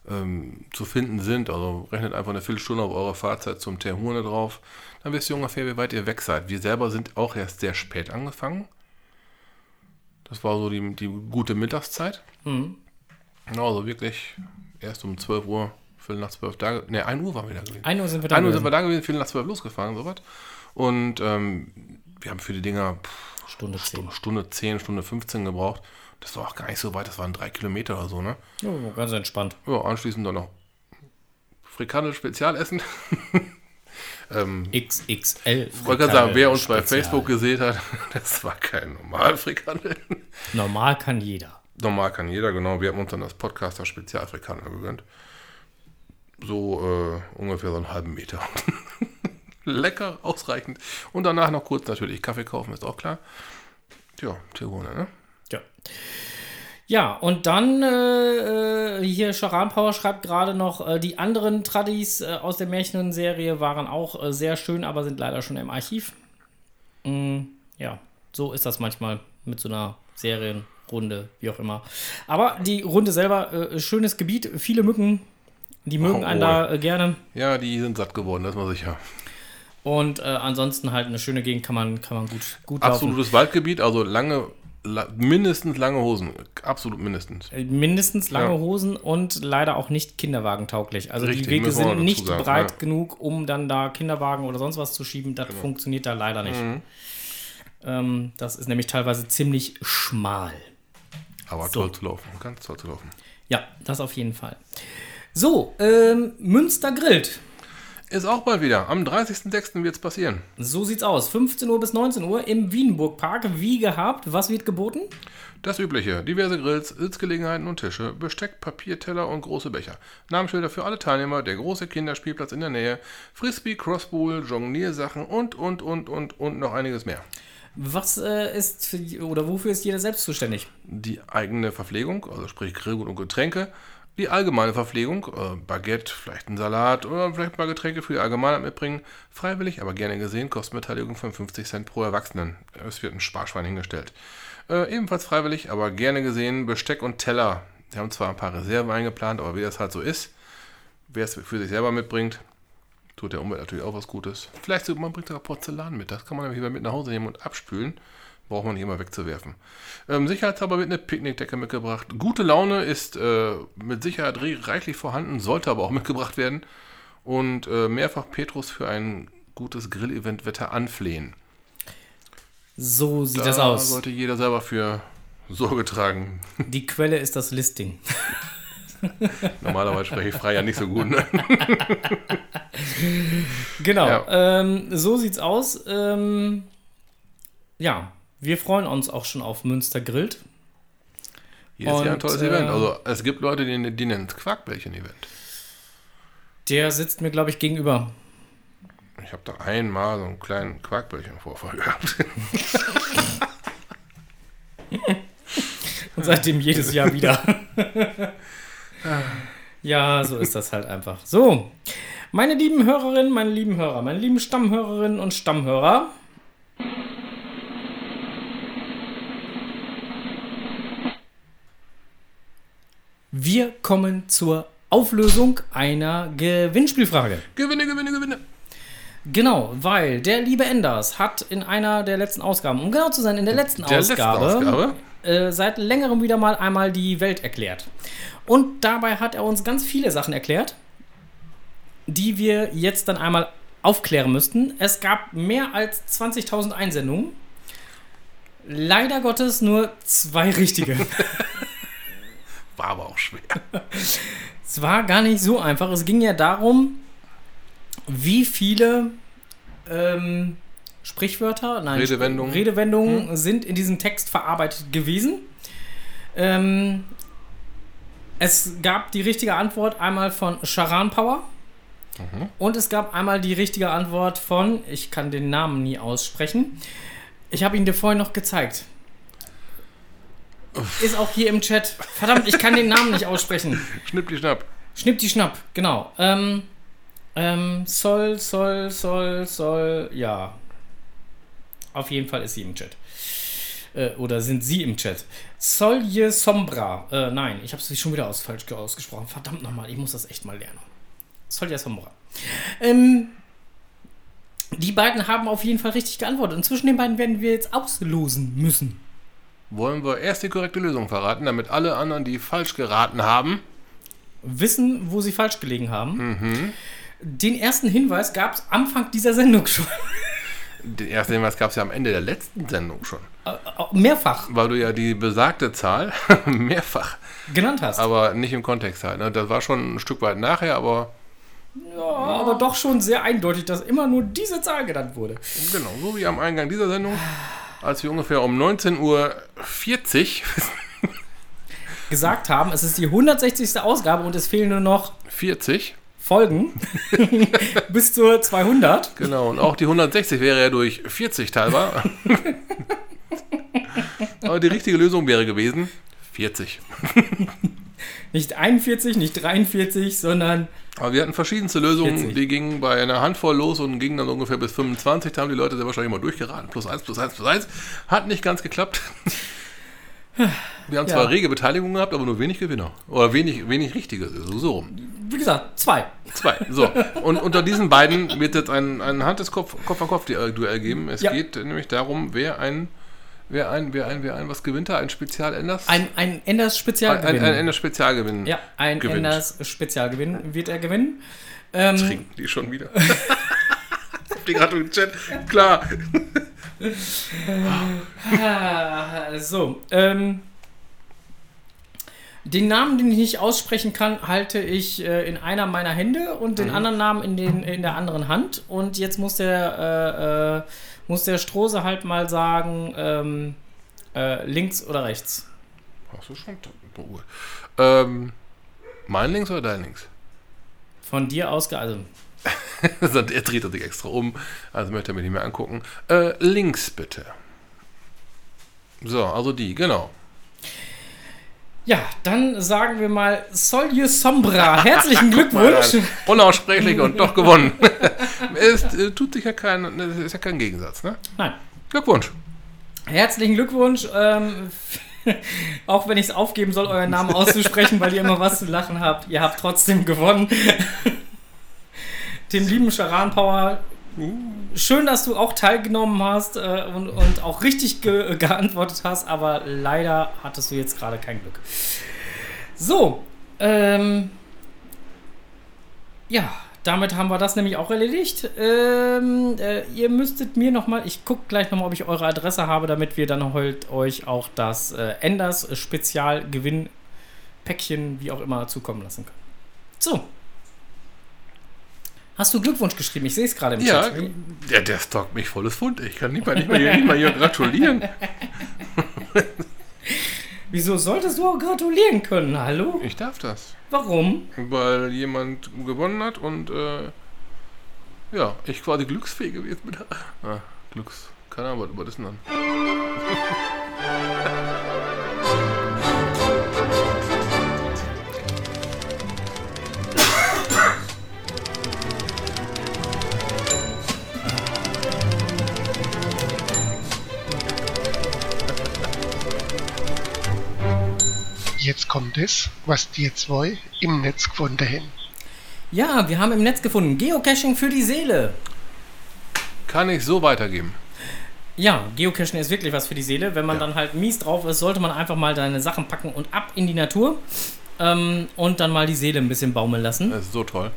ähm, zu finden sind. Also rechnet einfach eine Viertelstunde auf eure Fahrzeit zum Terhune drauf. Dann wisst ihr ungefähr, wie weit ihr weg seid. Wir selber sind auch erst sehr spät angefangen. Das war so die, die gute Mittagszeit. Mhm. Genau, also wirklich erst um 12 Uhr, Viertel nach 12 da. Ne, 1 Uhr waren wir da gewesen. 1 Uhr sind wir da. 1 Uhr sind gewesen. wir da gewesen, Viertel nach 12 losgefahren, sowas. Und ähm, wir haben für die Dinger pff, Stunde 10. Stunde 10, Stunde 15 gebraucht. Das war auch gar nicht so weit, das waren drei Kilometer oder so, ne? Ja, ganz entspannt. Ja, anschließend dann noch Frikandel Spezialessen. ähm, XXL. ich wollte gerade sagen, wer uns bei Spezial. Facebook gesehen hat, das war kein normal Frikandel. Normal kann jeder. Normal kann jeder, genau. Wir haben uns dann das Podcaster Spezialfrikandel gegönnt. So äh, ungefähr so einen halben Meter Lecker, ausreichend. Und danach noch kurz natürlich Kaffee kaufen, ist auch klar. Ja, Tirone, ne? Ja. Ja, und dann äh, äh hier Charan Power schreibt gerade noch, äh, die anderen Tradis äh, aus der Märchenserie waren auch äh, sehr schön, aber sind leider schon im Archiv. Mm, ja, so ist das manchmal mit so einer Serienrunde, wie auch immer. Aber die Runde selber, äh, schönes Gebiet, viele Mücken, die mögen Oh, einen da gerne. Ja, die sind satt geworden, das ist mal sicher. Und ansonsten halt eine schöne Gegend kann man, kann man gut, gut laufen. Absolutes Waldgebiet, also lange, la, mindestens lange Hosen. Absolut mindestens. Äh, Mindestens lange Ja. Hosen und leider auch nicht kinderwagentauglich. Also Richtig, die Wege sind nicht sagen, breit ja. genug, um dann da Kinderwagen oder sonst was zu schieben. Das Genau. funktioniert da leider nicht. Mhm. Ähm, das ist nämlich teilweise ziemlich schmal. Aber So. toll zu laufen, ganz toll zu laufen. Ja, das auf jeden Fall. So, ähm, Münster grillt. Ist auch bald wieder. Am 30.06. wird es passieren. So sieht's aus. 15 Uhr bis 19 Uhr im Wienburgpark. Wie gehabt. Was wird geboten? Das Übliche. Diverse Grills, Sitzgelegenheiten und Tische, Besteck, Papierteller und große Becher. Namensschilder für alle Teilnehmer, der große Kinderspielplatz in der Nähe, Frisbee, Crossbowl, Jongliersachen und, und, und, und, und noch einiges mehr. Was äh, ist für, oder wofür ist jeder selbst zuständig? Die eigene Verpflegung, also sprich Grillgut und Getränke, die allgemeine Verpflegung, äh, Baguette, vielleicht ein Salat oder vielleicht mal Getränke für die Allgemeinheit mitbringen. Freiwillig, aber gerne gesehen, Kostenbeteiligung von 50 Cent pro Erwachsenen. Es wird ein Sparschwein hingestellt. Äh, ebenfalls freiwillig, aber gerne gesehen, Besteck und Teller. Wir haben zwar ein paar Reserven eingeplant, aber wie das halt so ist, wer es für sich selber mitbringt, tut der Umwelt natürlich auch was Gutes. Vielleicht man bringt sogar Porzellan mit. Das kann man nämlich wieder mit nach Hause nehmen und abspülen. Braucht man nicht immer wegzuwerfen. Ähm, sicherheitshalber wird eine Picknickdecke mitgebracht. Gute Laune ist äh, mit Sicherheit re- reichlich vorhanden, sollte aber auch mitgebracht werden. Und äh, mehrfach Petrus für ein gutes Grillevent-Wetter anflehen. So sieht Da das aus. sollte jeder selber für Sorge tragen. Die Quelle ist das Listing. Normalerweise spreche ich frei ja nicht so gut. Ne? Genau, Ja. ähm, so sieht's aus. Ähm, ja, wir freuen uns auch schon auf Münster grillt. Jedes Jahr ein Und, tolles äh, Event. Also es gibt Leute, die, die nennen es Quarkbällchen-Event. Der sitzt mir, glaube ich, gegenüber. Ich habe da einmal so einen kleinen Quarkbällchen-Vorfall gehabt. Und seitdem jedes Jahr wieder. ja, so ist das halt einfach. So, meine lieben Hörerinnen, meine lieben Hörer, meine lieben Stammhörerinnen und Stammhörer. Wir kommen zur Auflösung einer Gewinnspielfrage. gewinne, gewinne, gewinne. Genau, weil der liebe Enders hat in einer der letzten Ausgaben, um genau zu sein, in der letzten Der letzten Ausgabe, Ausgabe? Äh, seit längerem wieder mal einmal die Welt erklärt. Und dabei hat er uns ganz viele Sachen erklärt, die wir jetzt dann einmal aufklären müssten. Es gab mehr als 20.000 Einsendungen. Leider Gottes nur zwei richtige. War aber auch schwer. Es war gar nicht so einfach. Es ging ja darum, wie viele ähm, Sprichwörter, nein, Redewendungen. Redewendungen sind in diesem Text verarbeitet gewesen. Ähm, es gab die richtige Antwort einmal von Charan Power. Und es gab einmal die richtige Antwort von, ich kann den Namen nie aussprechen. Ich habe ihn dir vorhin noch gezeigt. Ist auch hier im Chat. Verdammt, ich kann den Namen nicht aussprechen. Schnipp die Schnapp. Schnipp die Schnapp, genau. Ähm, ähm, soll, soll, soll, soll, ja. Auf jeden Fall ist sie im Chat. Äh, oder sind sie im Chat. Solje Sombra. Äh, nein, ich habe es schon wieder aus, falsch ausgesprochen. Verdammt nochmal, ich muss das echt mal lernen. Solje Sombra. Ähm, die beiden haben auf jeden Fall richtig geantwortet. Und zwischen den beiden werden wir jetzt auslosen müssen. Wollen wir erst die korrekte Lösung verraten, damit alle anderen, die falsch geraten haben, Wissen, wo sie falsch gelegen haben. Den ersten Hinweis gab es Anfang dieser Sendung schon. den ersten Hinweis gab es ja am Ende der letzten Sendung schon. Mehrfach Weil du ja die besagte Zahl mehrfach, genannt hast. aber nicht im Kontext halt. Ne? Das war schon ein Stück weit nachher, aber Ja, aber doch schon sehr eindeutig, dass immer nur diese Zahl genannt wurde. genau, so wie am Eingang dieser Sendung, als wir ungefähr um 19.40 Uhr Gesagt haben, es ist die 160. Ausgabe und es fehlen nur noch 40 Folgen bis zur 200. Genau, und auch die 160 wäre ja durch 40 teilbar. Aber die richtige Lösung wäre gewesen 40. Nicht 41, nicht 43, sondern Aber wir hatten verschiedenste Lösungen, 40. die gingen bei einer Handvoll los und gingen dann ungefähr bis 25. Da haben die Leute sehr wahrscheinlich mal durchgeraten. Plus 1, plus 1, plus 1. Hat nicht ganz geklappt. Wir haben Ja. zwar rege Beteiligung gehabt, aber nur wenig Gewinner. Oder wenig, wenig richtige. So, rum. wie gesagt, zwei. Zwei. So. Und unter diesen beiden wird jetzt ein, ein Hand des Kopf, Kopf an Kopf Duell geben. Es Ja. geht nämlich darum, wer ein, wer ein, wer ein, wer ein, was gewinnt da? Ein Spezial-Enders? Ein, ein Enders ein, Spezialgewinn. ein, ein Enders Spezialgewinn. ja, ein gewinnt. Enders Spezialgewinn wird er gewinnen. Ähm, Trinken die schon wieder. die gerade im Chat. Klar. so, ähm, den Namen, den ich nicht aussprechen kann, halte ich äh, in einer meiner Hände und Mhm. den anderen Namen in, den, in der anderen Hand. Und jetzt muss der, äh, äh, muss der Strose halt mal sagen, ähm, äh, links oder rechts. Hast du schon? Oh. Ähm, mein links oder dein links? Von dir aus, also er dreht sich extra um, also möchte er mir nicht mehr angucken. Äh, links bitte. So, also die, genau. Ja, dann sagen wir mal Solje Sombra. Herzlichen Glückwunsch. Unaussprechlich und doch gewonnen. es äh, tut sich ja kein, es ist ja kein Gegensatz, ne? Nein. Glückwunsch. Herzlichen Glückwunsch. Ähm, auch wenn ich es aufgeben soll, euren Namen auszusprechen, weil ihr immer was zu lachen habt. Ihr habt trotzdem gewonnen. Dem lieben Charan Power. Schön, dass du auch teilgenommen hast äh, und, und auch richtig ge geantwortet hast, aber leider hattest du jetzt gerade kein Glück. So, ähm, ja, damit haben wir das nämlich auch erledigt. Ähm, äh, ihr müsstet mir nochmal, ich gucke gleich nochmal, ob ich eure Adresse habe, damit wir dann heute euch auch das äh, Enders Spezialgewinn-Päckchen, wie auch immer, zukommen lassen können. So. Hast du Glückwunsch geschrieben? Ich sehe es gerade im Ja, Chat. der, der stockt mich volles Pfund. Ich kann nicht mal, nicht mal, hier, nicht mal hier gratulieren. Wieso solltest du auch gratulieren können? Hallo? Ich darf das. Warum? Weil jemand gewonnen hat und äh, ja, ich quasi glücksfähig gewesen bin. Ah, Glücks. Keine Ahnung, was ist denn dann? Jetzt kommt es, was die zwei im Netz gefunden haben. Ja, wir haben im Netz gefunden. Geocaching für die Seele. Kann ich so weitergeben. Ja, Geocachen ist wirklich was für die Seele. Wenn man Ja. dann halt mies drauf ist, sollte man einfach mal deine Sachen packen und ab in die Natur. Ähm, und dann mal die Seele ein bisschen baumeln lassen. Das ist so toll.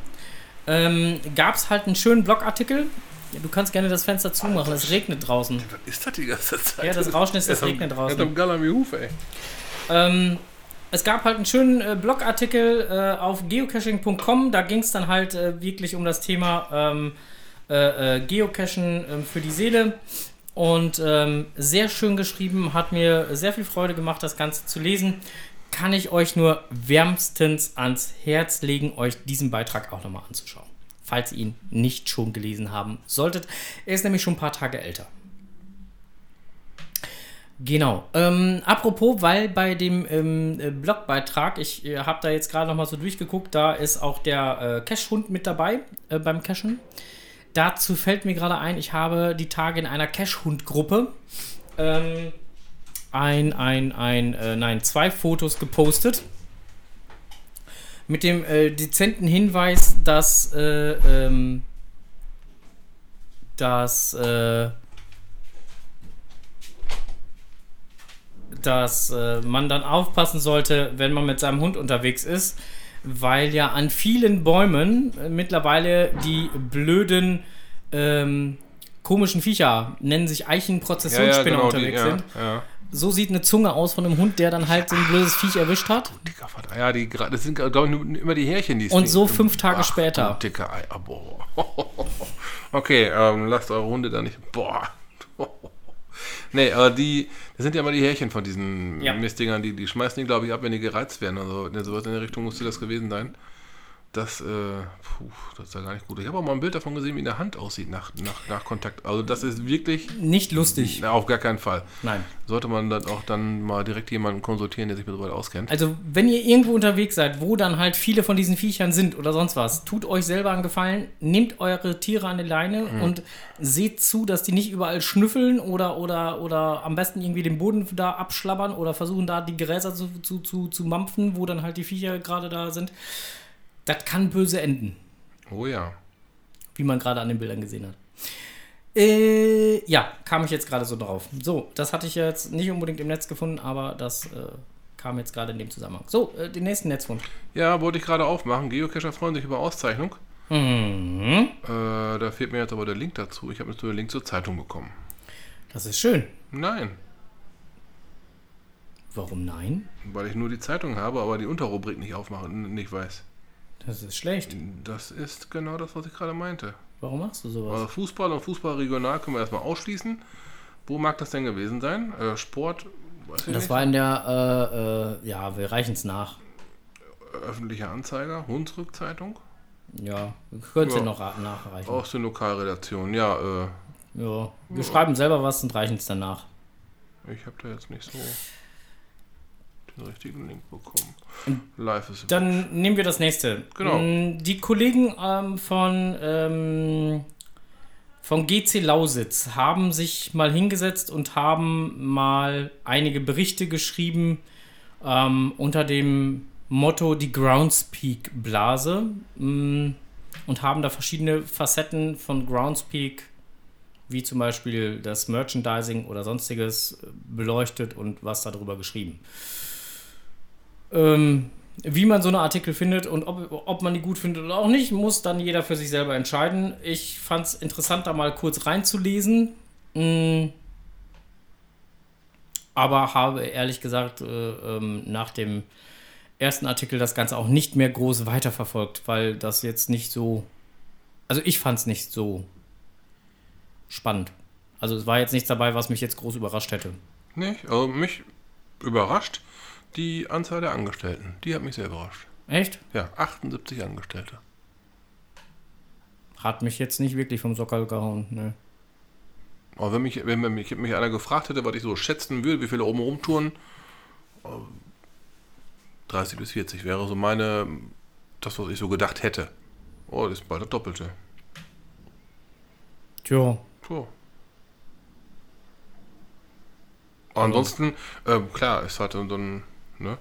Ähm, Gab es halt einen schönen Blogartikel. Ja, du kannst gerne das Fenster zumachen, es regnet draußen. Was ist das die ganze Zeit? Ja, das Rauschen ist, es regnet draußen. am Galler wie Hufe, ey. Ähm, es gab halt einen schönen äh, Blogartikel äh, auf geocaching.com. Da ging es dann halt äh, wirklich um das Thema ähm, äh, äh, Geocachen ähm, für die Seele. Und ähm, sehr schön geschrieben, hat mir sehr viel Freude gemacht, das Ganze zu lesen. Kann ich euch nur wärmstens ans Herz legen, euch diesen Beitrag auch nochmal anzuschauen. Falls ihr ihn nicht schon gelesen haben solltet. Er ist nämlich schon ein paar Tage älter. Genau. Ähm, apropos, weil bei dem ähm, äh, Blogbeitrag, ich äh, habe da jetzt gerade noch mal so durchgeguckt, da ist auch der äh, Cache-Hund mit dabei äh, beim Cachen. Dazu fällt mir gerade ein, ich habe die Tage in einer Cache-Hund-Gruppe ähm, ein, ein, ein, äh, nein, zwei Fotos gepostet. Mit dem äh, dezenten Hinweis, dass, äh, ähm, dass, dass äh, man dann aufpassen sollte, wenn man mit seinem Hund unterwegs ist, weil ja an vielen Bäumen äh, mittlerweile die blöden ähm, komischen Viecher, nennen sich Eichenprozessionsspinner unterwegs die, ja, sind. Ja. So sieht eine Zunge aus von einem Hund, der dann halt so ein blödes Viech erwischt hat. Dicker Vater. Ja, die, das sind, glaube ich, immer die Härchen, die es Und so fünf Tage Ach, später. Dicker Ei. ah, Boah. Okay, ähm, lasst eure Hunde da nicht. Boah. Nee, aber die, das sind ja immer die Härchen von diesen Ja. Mistdingern, die, die schmeißen die, glaube ich, ab, wenn die gereizt werden. Also in sowas in der Richtung musste das gewesen sein. Das, äh, puh, das ist ja gar nicht gut. Ich habe auch mal ein Bild davon gesehen, wie eine Hand aussieht nach, nach, nach Kontakt. Also das ist wirklich, Nicht lustig. na, auf gar keinen Fall. Nein. Sollte man dann auch dann mal direkt jemanden konsultieren, der sich mit so weit auskennt. Also, wenn ihr irgendwo unterwegs seid, wo dann halt viele von diesen Viechern sind oder sonst was, tut euch selber einen Gefallen, nehmt eure Tiere an die Leine und seht zu, dass die nicht überall schnüffeln oder, oder, oder am besten irgendwie den Boden da abschlabbern oder versuchen da die Gräser zu, zu, zu, zu mampfen, wo dann halt die Viecher gerade da sind. Das kann böse enden, Oh ja. wie man gerade an den Bildern gesehen hat. Äh, ja, kam ich jetzt gerade so drauf. So, das hatte ich jetzt nicht unbedingt im Netz gefunden, aber das äh, kam jetzt gerade in dem Zusammenhang. So, äh, den nächsten Netzfund. Ja, wollte ich gerade aufmachen. Geocacher freuen sich über Auszeichnung. Mhm. Äh, da fehlt mir jetzt aber der Link dazu. Ich habe jetzt nur den Link zur Zeitung bekommen. Das ist schön. Nein, Warum nein? weil ich nur die Zeitung habe, aber die Unterrubrik nicht aufmache und nicht weiß. Das ist schlecht. Das ist genau das, was ich gerade meinte. Warum machst du sowas? Also Fußball und Fußball regional können wir erstmal ausschließen. Wo mag das denn gewesen sein? Äh, Sport, weiß ich Das nicht. war in der, äh, äh, ja, wir reichen es nach. öffentlicher Anzeiger, Hunsrück-Zeitung. Ja, könnt ihr Ja. noch nachreichen. Aus der Lokalredaktion. Ja, äh, Ja, wir schreiben selber was und reichen es danach. ich habe da jetzt nicht so den richtigen Link bekommen. Live ist Dann nehmen wir das nächste. Genau. Mm, Die Kollegen ähm, von, ähm, von GC Lausitz haben sich mal hingesetzt und haben mal einige Berichte geschrieben ähm, unter dem Motto die Groundspeak Blase mm, und haben da verschiedene Facetten von Groundspeak wie zum Beispiel das Merchandising oder sonstiges beleuchtet und was darüber geschrieben. Ähm, wie man so eine Artikel findet und ob, ob man die gut findet oder auch nicht, muss dann jeder für sich selber entscheiden. Ich fand es interessant, da mal kurz reinzulesen. Mm. Aber habe ehrlich gesagt äh, ähm, nach dem ersten Artikel das Ganze auch nicht mehr groß weiterverfolgt, weil das jetzt nicht so. Also ich fand es nicht so spannend. Also es war jetzt nichts dabei, was mich jetzt groß überrascht hätte. nicht. Also mich überrascht die Anzahl der Angestellten. Die hat mich sehr überrascht. Echt? Ja, 78 Angestellte. Hat mich jetzt nicht wirklich vom Sockel gehauen. Ne. Aber wenn mich, wenn mich, mich einer gefragt hätte, was ich so schätzen würde, wie viele oben rumtouren, äh, 30 bis 40 wäre so meine, das, was ich so gedacht hätte. Oh, das ist bald das Doppelte. Tja, So. Ansonsten, ähm, klar, es hatte so ein, ne?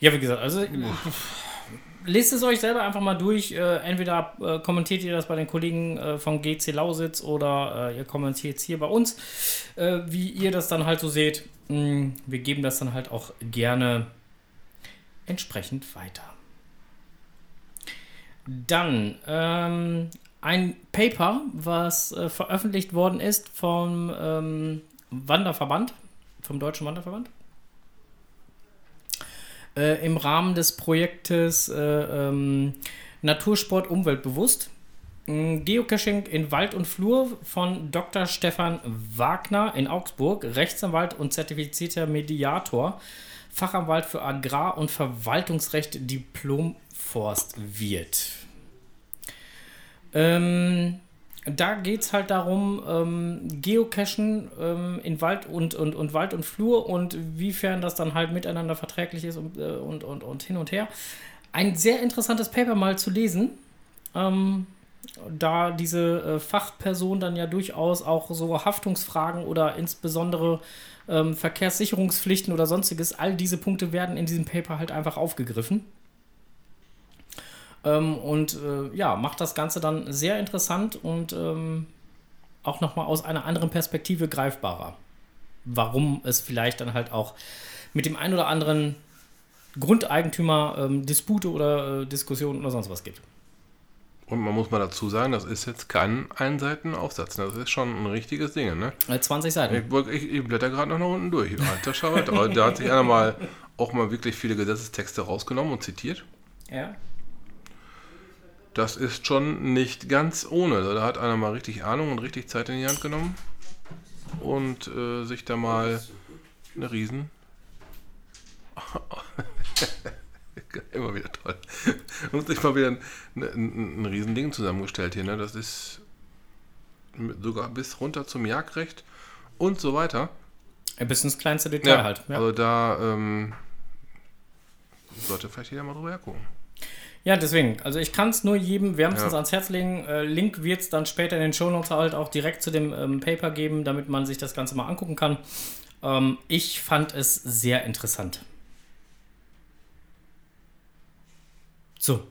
Ja, wie gesagt, also lest es euch selber einfach mal durch. Äh, entweder äh, kommentiert ihr das bei den Kollegen äh, von GC Lausitz oder äh, ihr kommentiert es hier bei uns, äh, wie ihr das dann halt so seht. Mm, wir geben das dann halt auch gerne entsprechend weiter. Dann ähm, ein Paper, was äh, veröffentlicht worden ist vom ähm, Wanderverband, vom Deutschen Wanderverband äh, im Rahmen des Projektes äh, ähm, Natursport umweltbewusst. Mm, Geocaching in Wald und Flur von Dr. Stefan Wagner in Augsburg, Rechtsanwalt und zertifizierter Mediator, Fachanwalt für Agrar- und Verwaltungsrecht, Diplom-Forstwirt. Ähm, da geht es halt darum, ähm, Geocachen ähm, in Wald und, und, und Wald und Flur und wiefern das dann halt miteinander verträglich ist und, äh, und, und, und hin und her. Ein sehr interessantes Paper mal zu lesen, ähm, da diese äh, Fachperson dann ja durchaus auch so Haftungsfragen oder insbesondere ähm, Verkehrssicherungspflichten oder sonstiges, all diese Punkte werden in diesem Paper halt einfach aufgegriffen. Ähm, und äh, ja, macht das Ganze dann sehr interessant und ähm, auch nochmal aus einer anderen Perspektive greifbarer. Warum es vielleicht dann halt auch mit dem ein oder anderen Grundeigentümer ähm, Dispute oder äh, Diskussionen oder sonst was gibt. Und man muss mal dazu sagen, das ist jetzt kein Einseitenaufsatz. Das ist schon ein richtiges Ding, ne? Äh, 20 Seiten. Ich, ich, ich blätter gerade noch nach unten durch. Alter aber da hat sich einer mal auch mal wirklich viele Gesetzestexte rausgenommen und zitiert. Ja. Das ist schon nicht ganz ohne. Da hat einer mal richtig Ahnung und richtig Zeit in die Hand genommen und äh, sich da mal eine Riesen. Immer wieder toll. Und sich mal wieder ein, ein, ein Riesending zusammengestellt hier. Ne? Das ist sogar bis runter zum Jagdrecht und so weiter. Bis ins kleinste Detail Ja, halt. Ja. also da ähm, sollte vielleicht jeder mal drüber hergucken. Ja, deswegen. Also ich kann es nur jedem wärmstens Ja. ans Herz legen. Äh, Link wird es dann später in den Shownotes halt auch direkt zu dem ähm, Paper geben, damit man sich das Ganze mal angucken kann. Ähm, ich fand es sehr interessant. So,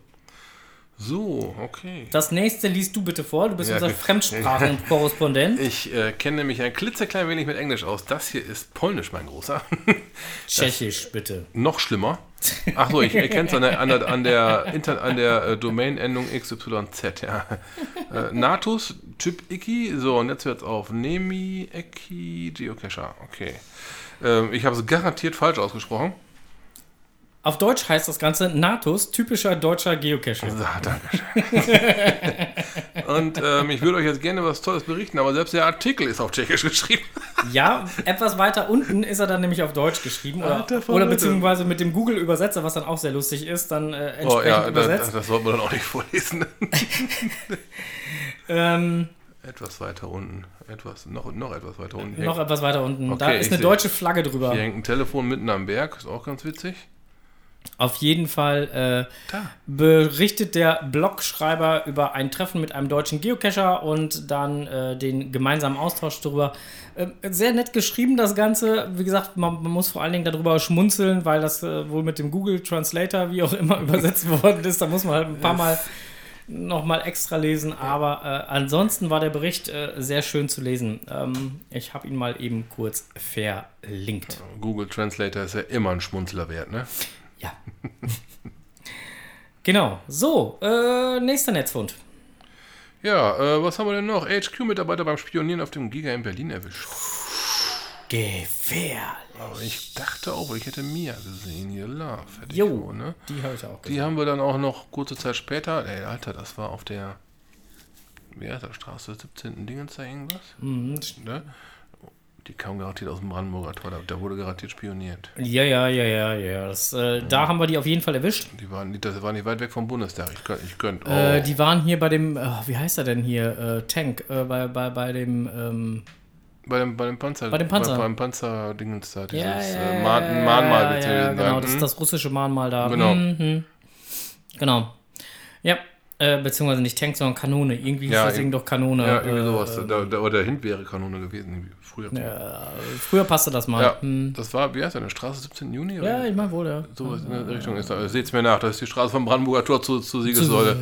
So, okay. das nächste liest du bitte vor. Du bist Ja, unser Fremdsprachenkorrespondent. Ich äh, kenne mich ein klitzeklein wenig mit Englisch aus. Das hier ist Polnisch, mein Großer. Tschechisch, bitte. Noch schlimmer. Ach so, ich erkenne es an der, an der, an der, an der äh, Domain-Endung XYZ. Ja. Äh, Natus, Typ Iki. So, und jetzt hört es auf. Nemi, Eki, Geocacher. Okay. Ähm, ich habe es garantiert falsch ausgesprochen. Auf Deutsch heißt das Ganze Natus, typischer deutscher Geocacher. So, danke schön. und ähm, ich würde euch jetzt gerne was Tolles berichten, aber selbst der Artikel ist auf Tschechisch geschrieben. Ja, etwas weiter unten ist er dann nämlich auf Deutsch geschrieben. Oder, oder beziehungsweise mit dem Google-Übersetzer, was dann auch sehr lustig ist, dann äh, entsprechend Oh ja, das, übersetzt. das sollte man dann auch nicht vorlesen. Ähm, etwas weiter unten. Etwas, noch, noch etwas weiter unten. noch etwas weiter unten. da Okay, ist ich eine seh- deutsche Flagge drüber. Hier hängt ein Telefon mitten am Berg, ist auch ganz witzig. Auf jeden Fall äh, berichtet der Blogschreiber über ein Treffen mit einem deutschen Geocacher und dann äh, den gemeinsamen Austausch darüber. Äh, sehr nett geschrieben, das Ganze. Wie gesagt, man, man muss vor allen Dingen darüber schmunzeln, weil das äh, wohl mit dem Google Translator, wie auch immer, übersetzt worden ist. Da muss man halt ein paar Mal nochmal extra lesen. Aber äh, ansonsten war der Bericht äh, sehr schön zu lesen. Ähm, ich habe ihn mal eben kurz verlinkt. Google Translator ist ja immer ein Schmunzler wert, ne? Genau. So, äh, nächster Netzfund. Ja, äh, was haben wir denn noch? HQ-Mitarbeiter beim Spionieren auf dem Giga in Berlin erwischt. Gefährlich. Aber ich dachte auch, ich hätte Mia gesehen, hier Love. Hätte ich Jo, so, ne? die habe ich auch Die gesehen. haben wir dann auch noch kurze Zeit später. Ey, Alter, das war auf der. Wie heißt das? Straße 17. Dingens da irgendwas? Mhm. Ne? Die kam garantiert aus dem Brandenburger Tor. Da, da wurde garantiert spioniert. Ja, ja, ja, ja, ja. Das, äh, Da haben wir die auf jeden Fall erwischt. Die waren, die, das war nicht weit weg vom Bundestag. Ich könnte. Ich könnt, oh. Äh, die waren hier bei dem, äh, wie heißt er denn hier? Äh, Tank, äh, bei, bei, bei dem, ähm, bei, dem, bei dem Panzer. Bei dem Panzer. Bei, beim Panzer-Dingens da. Dieses ja, ja, äh, Mahn, Mahnmal ja, wird's ja, gewesen genau, sein. das ist Hm? das russische Mahnmal da. Genau. Mhm. Genau. Ja, äh, beziehungsweise nicht Tank, sondern Kanone. Irgendwie Ja, hieß das. Ding doch Kanone. Ja, irgendwie äh, sowas. Da, da, oder Hint wäre Kanone gewesen. Früher. äh, früher passte das mal. Ja, Hm. das war, wie heißt das, eine Straße 17. Juni? Ja, oder? ich meine wohl, ja. Sowas in der Richtung ist da. Seht's mir nach, das ist die Straße vom Brandenburger Tor zur, zur Siegessäule.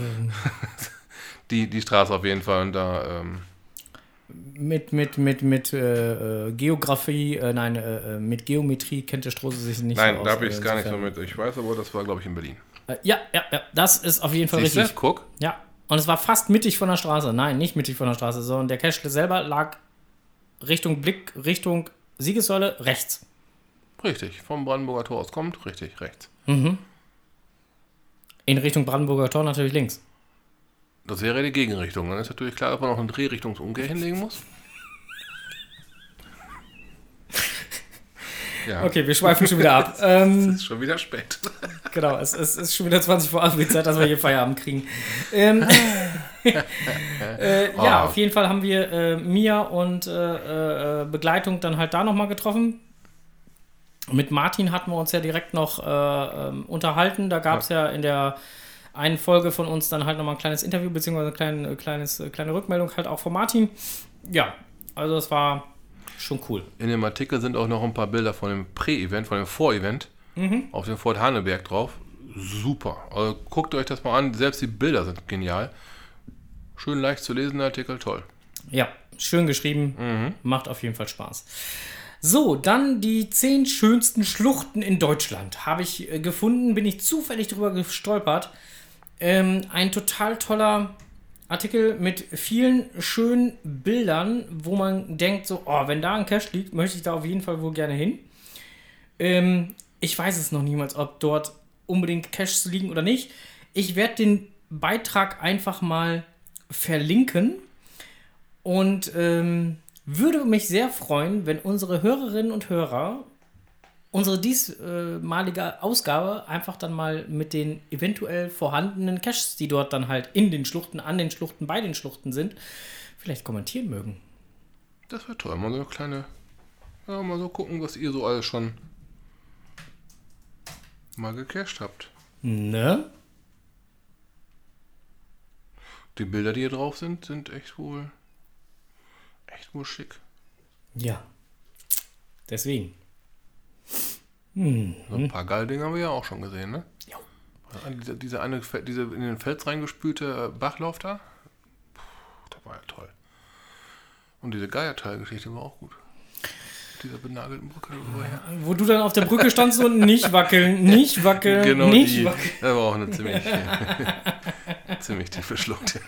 die, die Straße auf jeden Fall. Und da, ähm, Mit, mit, mit, mit äh, äh, Geografie, äh, nein, äh, äh, mit Geometrie kennt der Strose sich nicht nein, so da habe ich es äh, gar nicht so mit. Ich weiß aber, das war, glaube ich, in Berlin. Äh, ja, ja, ja, das ist auf jeden Fall Siehst richtig. Guck. Ja, und es war fast mittig von der Straße. Nein, nicht mittig von der Straße, sondern der Cache selber lag Richtung Blick, Richtung Siegessäule rechts. Richtig. Vom Brandenburger Tor aus kommt, richtig, rechts. In Richtung Brandenburger Tor natürlich links. Das wäre die Gegenrichtung. Dann ist natürlich klar, dass man noch eine Drehrichtungsumkehr hinlegen muss. Ja, Okay, wir schweifen schon wieder ab. ähm, ist schon wieder spät. genau, es, es ist schon wieder 20 vor 8 Uhr Zeit, dass wir hier Feierabend kriegen. Ähm, äh, ja, Oh. auf jeden Fall haben wir äh, Mia und äh, äh, Begleitung dann halt da nochmal getroffen. Mit Martin hatten wir uns ja direkt noch äh, ähm, unterhalten. Da gab es ja. in der einen Folge von uns dann halt nochmal ein kleines Interview, beziehungsweise eine kleine, äh, kleines, äh, kleine Rückmeldung halt auch von Martin. Ja, also es war schon cool. In dem Artikel sind auch noch ein paar Bilder von dem Prä-Event, von dem Vor-Event auf dem Fort Haneberg drauf. Super. Also guckt euch das mal an. Selbst die Bilder sind genial. Schön leicht zu lesen, der Artikel, toll. Ja, schön geschrieben. Macht auf jeden Fall Spaß. So, dann die zehn schönsten Schluchten in Deutschland. Habe ich äh, gefunden, bin ich zufällig drüber gestolpert. Ähm, ein total toller Artikel mit vielen schönen Bildern, wo man denkt, so, oh, wenn da ein Cache liegt, möchte ich da auf jeden Fall wohl gerne hin. Ähm, ich weiß es noch niemals, ob dort unbedingt Caches liegen oder nicht. Ich werde den Beitrag einfach mal verlinken und ähm, würde mich sehr freuen, wenn unsere Hörerinnen und Hörer unsere diesmalige Ausgabe einfach dann mal mit den eventuell vorhandenen Caches, die dort dann halt in den Schluchten, an den Schluchten, bei den Schluchten sind, vielleicht kommentieren mögen. Das wäre toll. Mal so eine kleine. Ja, mal so gucken, was ihr so alles schon mal gecached habt. Ne? Die Bilder, die hier drauf sind, sind echt wohl. echt wohl schick. Ja. Deswegen. So ein paar geile Dinge haben wir ja auch schon gesehen, ne? Ja. Diese, diese eine, diese in den Fels reingespülte äh, Bachlauf da. Puh, das war ja toll. Und diese Geierteilgeschichte war auch gut. Dieser benagelten Brücke darüber. Wo du dann auf der Brücke standst und nicht wackeln, nicht wackeln, Genau, nicht die. wackeln. Das war auch eine ziemlich, ziemlich tiefe Schlucht.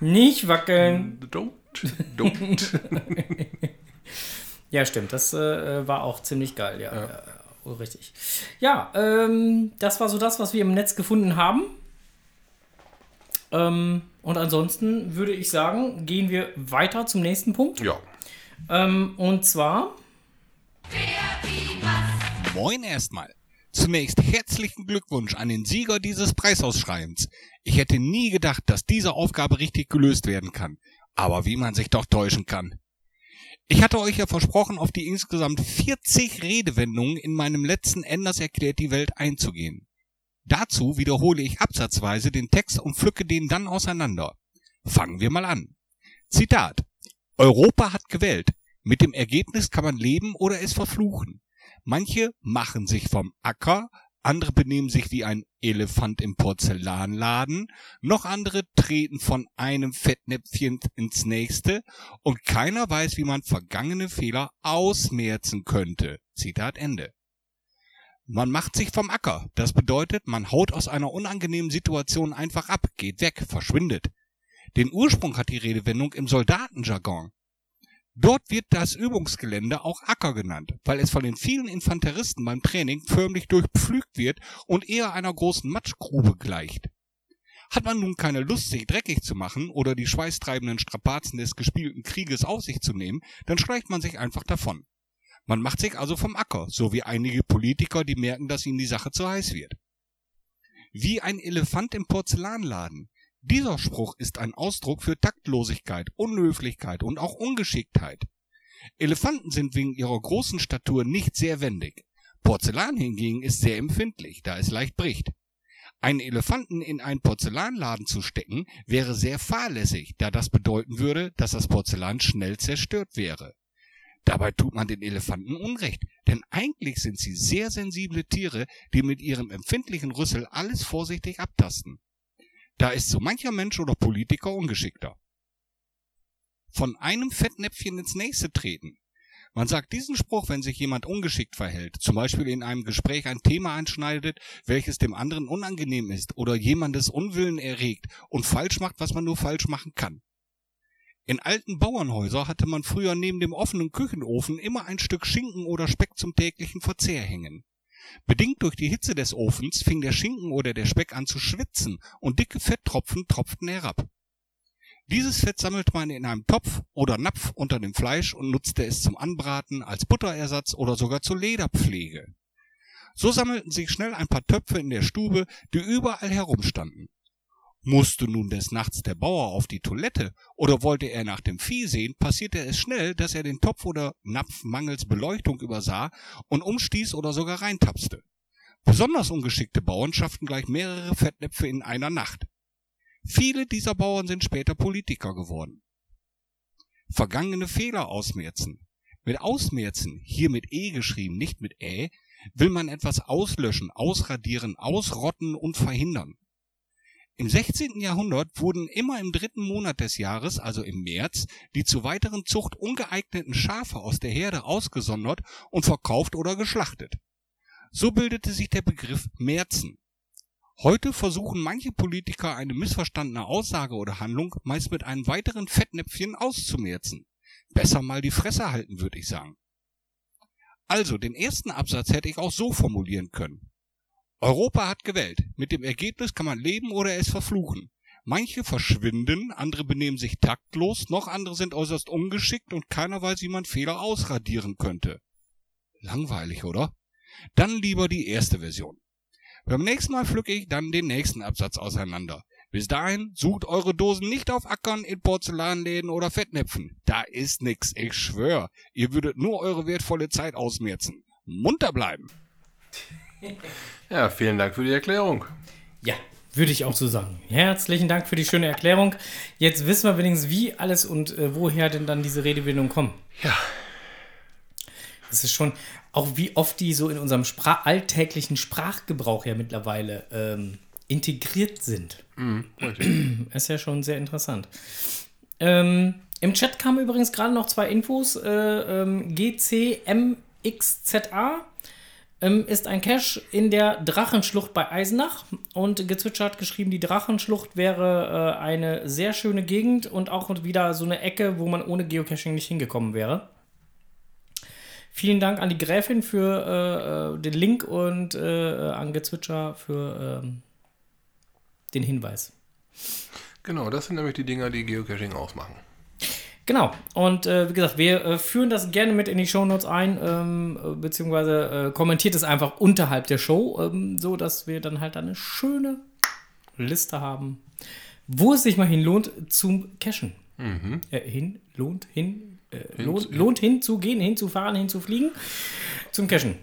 Nicht wackeln. Don't, don't. Ja, stimmt. Das äh, war auch ziemlich geil, ja. ja. ja, richtig. Ja, ähm, das war so das, was wir im Netz gefunden haben. Ähm, und ansonsten würde ich sagen, gehen wir weiter zum nächsten Punkt. Ja. Ähm, und zwar, Moin erstmal. Zunächst herzlichen Glückwunsch an den Sieger dieses Preisausschreibens. Ich hätte nie gedacht, dass diese Aufgabe richtig gelöst werden kann. Aber wie man sich doch täuschen kann. Ich hatte euch ja versprochen, auf die insgesamt 40 Redewendungen in meinem letzten Enders erklärt die Welt einzugehen. Dazu wiederhole ich absatzweise den Text und pflücke den dann auseinander. Fangen wir mal an. Zitat. Europa hat gewählt. Mit dem Ergebnis kann man leben oder es verfluchen. Manche machen sich vom Acker, andere benehmen sich wie ein Elefant im Porzellanladen, noch andere treten von einem Fettnäpfchen ins nächste und keiner weiß, wie man vergangene Fehler ausmerzen könnte. Zitat Ende. Man macht sich vom Acker. Das bedeutet, man haut aus einer unangenehmen Situation einfach ab, geht weg, verschwindet. Den Ursprung hat die Redewendung im Soldatenjargon. Dort wird das Übungsgelände auch Acker genannt, weil es von den vielen Infanteristen beim Training förmlich durchpflügt wird und eher einer großen Matschgrube gleicht. Hat man nun keine Lust, sich dreckig zu machen oder die schweißtreibenden Strapazen des gespielten Krieges auf sich zu nehmen, dann schleicht man sich einfach davon. Man macht sich also vom Acker, so wie einige Politiker, die merken, dass ihnen die Sache zu heiß wird. Wie ein Elefant im Porzellanladen. Dieser Spruch ist ein Ausdruck für Taktlosigkeit, Unhöflichkeit und auch Ungeschicktheit. Elefanten sind wegen ihrer großen Statur nicht sehr wendig. Porzellan hingegen ist sehr empfindlich, da es leicht bricht. Einen Elefanten in einen Porzellanladen zu stecken, wäre sehr fahrlässig, da das bedeuten würde, dass das Porzellan schnell zerstört wäre. Dabei tut man den Elefanten Unrecht, denn eigentlich sind sie sehr sensible Tiere, die mit ihrem empfindlichen Rüssel alles vorsichtig abtasten. Da ist so mancher Mensch oder Politiker ungeschickter. Von einem Fettnäpfchen ins nächste treten. Man sagt diesen Spruch, wenn sich jemand ungeschickt verhält, zum Beispiel in einem Gespräch ein Thema einschneidet, welches dem anderen unangenehm ist oder jemandes Unwillen erregt und falsch macht, was man nur falsch machen kann. In alten Bauernhäusern hatte man früher neben dem offenen Küchenofen immer ein Stück Schinken oder Speck zum täglichen Verzehr hängen. Bedingt durch die Hitze des Ofens fing der Schinken oder der Speck an zu schwitzen und dicke Fetttropfen tropften herab. Dieses Fett sammelte man in einem Topf oder Napf unter dem Fleisch und nutzte es zum Anbraten, als Butterersatz oder sogar zur Lederpflege. So sammelten sich schnell ein paar Töpfe in der Stube, die überall herumstanden. Musste nun des Nachts der Bauer auf die Toilette oder wollte er nach dem Vieh sehen, passierte es schnell, dass er den Topf oder Napf mangels Beleuchtung übersah und umstieß oder sogar reintapste. Besonders ungeschickte Bauern schafften gleich mehrere Fettnäpfe in einer Nacht. Viele dieser Bauern sind später Politiker geworden. Vergangene Fehler ausmerzen. Mit ausmerzen, hier mit E geschrieben, nicht mit Ä, will man etwas auslöschen, ausradieren, ausrotten und verhindern. Im 16. Jahrhundert wurden immer im dritten Monat des Jahres, also im März, die zur weiteren Zucht ungeeigneten Schafe aus der Herde ausgesondert und verkauft oder geschlachtet. So bildete sich der Begriff Märzen. Heute versuchen manche Politiker eine missverstandene Aussage oder Handlung meist mit einem weiteren Fettnäpfchen auszumerzen. Besser mal die Fresse halten, würde ich sagen. Also, den ersten Absatz hätte ich auch so formulieren können. Europa hat gewählt. Mit dem Ergebnis kann man leben oder es verfluchen. Manche verschwinden, andere benehmen sich taktlos, noch andere sind äußerst ungeschickt und keiner weiß, wie man Fehler ausradieren könnte. Langweilig, oder? Dann lieber die erste Version. Beim nächsten Mal pflücke ich dann den nächsten Absatz auseinander. Bis dahin sucht eure Dosen nicht auf Ackern in Porzellanläden oder Fettnäpfen. Da ist nix, ich schwör. Ihr würdet nur eure wertvolle Zeit ausmerzen. Munter bleiben. Ja, vielen Dank für die Erklärung. Ja, würde ich auch so sagen. Herzlichen Dank für die schöne Erklärung. Jetzt wissen wir wenigstens, wie alles und äh, woher denn dann diese Redewendungen kommen. Ja, Das ist schon, auch wie oft die so in unserem Spra alltäglichen Sprachgebrauch ja mittlerweile ähm, integriert sind. richtig. Ist ja schon sehr interessant. Ähm, Im Chat kamen übrigens gerade noch zwei Infos. Äh, ähm, GCMXZA ähm, ist ein Cache in der Drachenschlucht bei Eisenach. Und Gezwitscher hat geschrieben, die Drachenschlucht wäre äh, eine sehr schöne Gegend und auch wieder so eine Ecke, wo man ohne Geocaching nicht hingekommen wäre. Vielen Dank an die Gräfin für äh, äh, den Link und äh, an Gezwitscher für ähm, den Hinweis. Genau, das sind nämlich die Dinger, die Geocaching ausmachen. Genau. Und äh, wie gesagt, wir äh, führen das gerne mit in die Shownotes ein, ähm, äh, beziehungsweise äh, kommentiert es einfach unterhalb der Show, ähm, so dass wir dann halt eine schöne Liste haben, wo es sich mal hin lohnt zum Cashen. Äh, hin, lohnt, hin, äh, lohnt, zu- lohnt hinzugehen, hinzufahren, hinzufliegen, zum Cashen.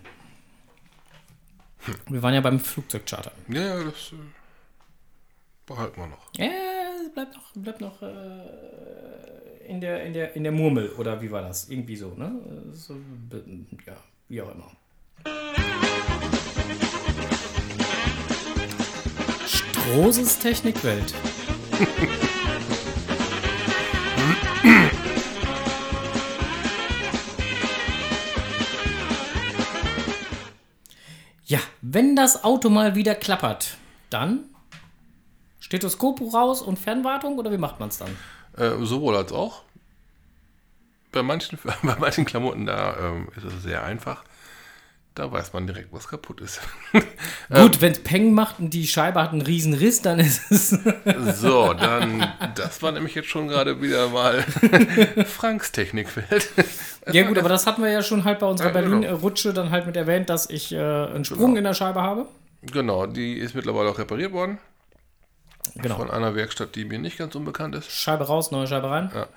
Wir waren ja beim Flugzeugcharter. Ja, ja, das äh, behalten wir noch. Ja, bleibt noch, bleibt noch in, der, in, der, in der Murmel, oder wie war das? Irgendwie so, ne? So, ja, wie auch immer. Strohses Technikwelt. Ja, wenn das Auto mal wieder klappert, dann Stethoskop raus und Fernwartung oder wie macht man es dann? Äh, sowohl als auch. Bei manchen, bei manchen Klamotten, da ähm, ist es sehr einfach. Da weiß man direkt, was kaputt ist. Gut, wenn es Peng macht und die Scheibe hat einen riesen Riss, dann ist es. so, dann, das war nämlich jetzt schon gerade wieder mal Franks Technikwelt. ja gut, aber das hatten wir ja schon halt bei unserer Ja, genau. Berlin-Rutsche dann halt mit erwähnt, dass ich äh, einen Sprung in der Scheibe habe. genau, die ist mittlerweile auch repariert worden. Genau. Von einer Werkstatt, die mir nicht ganz unbekannt ist. Scheibe raus, neue Scheibe rein. Ja,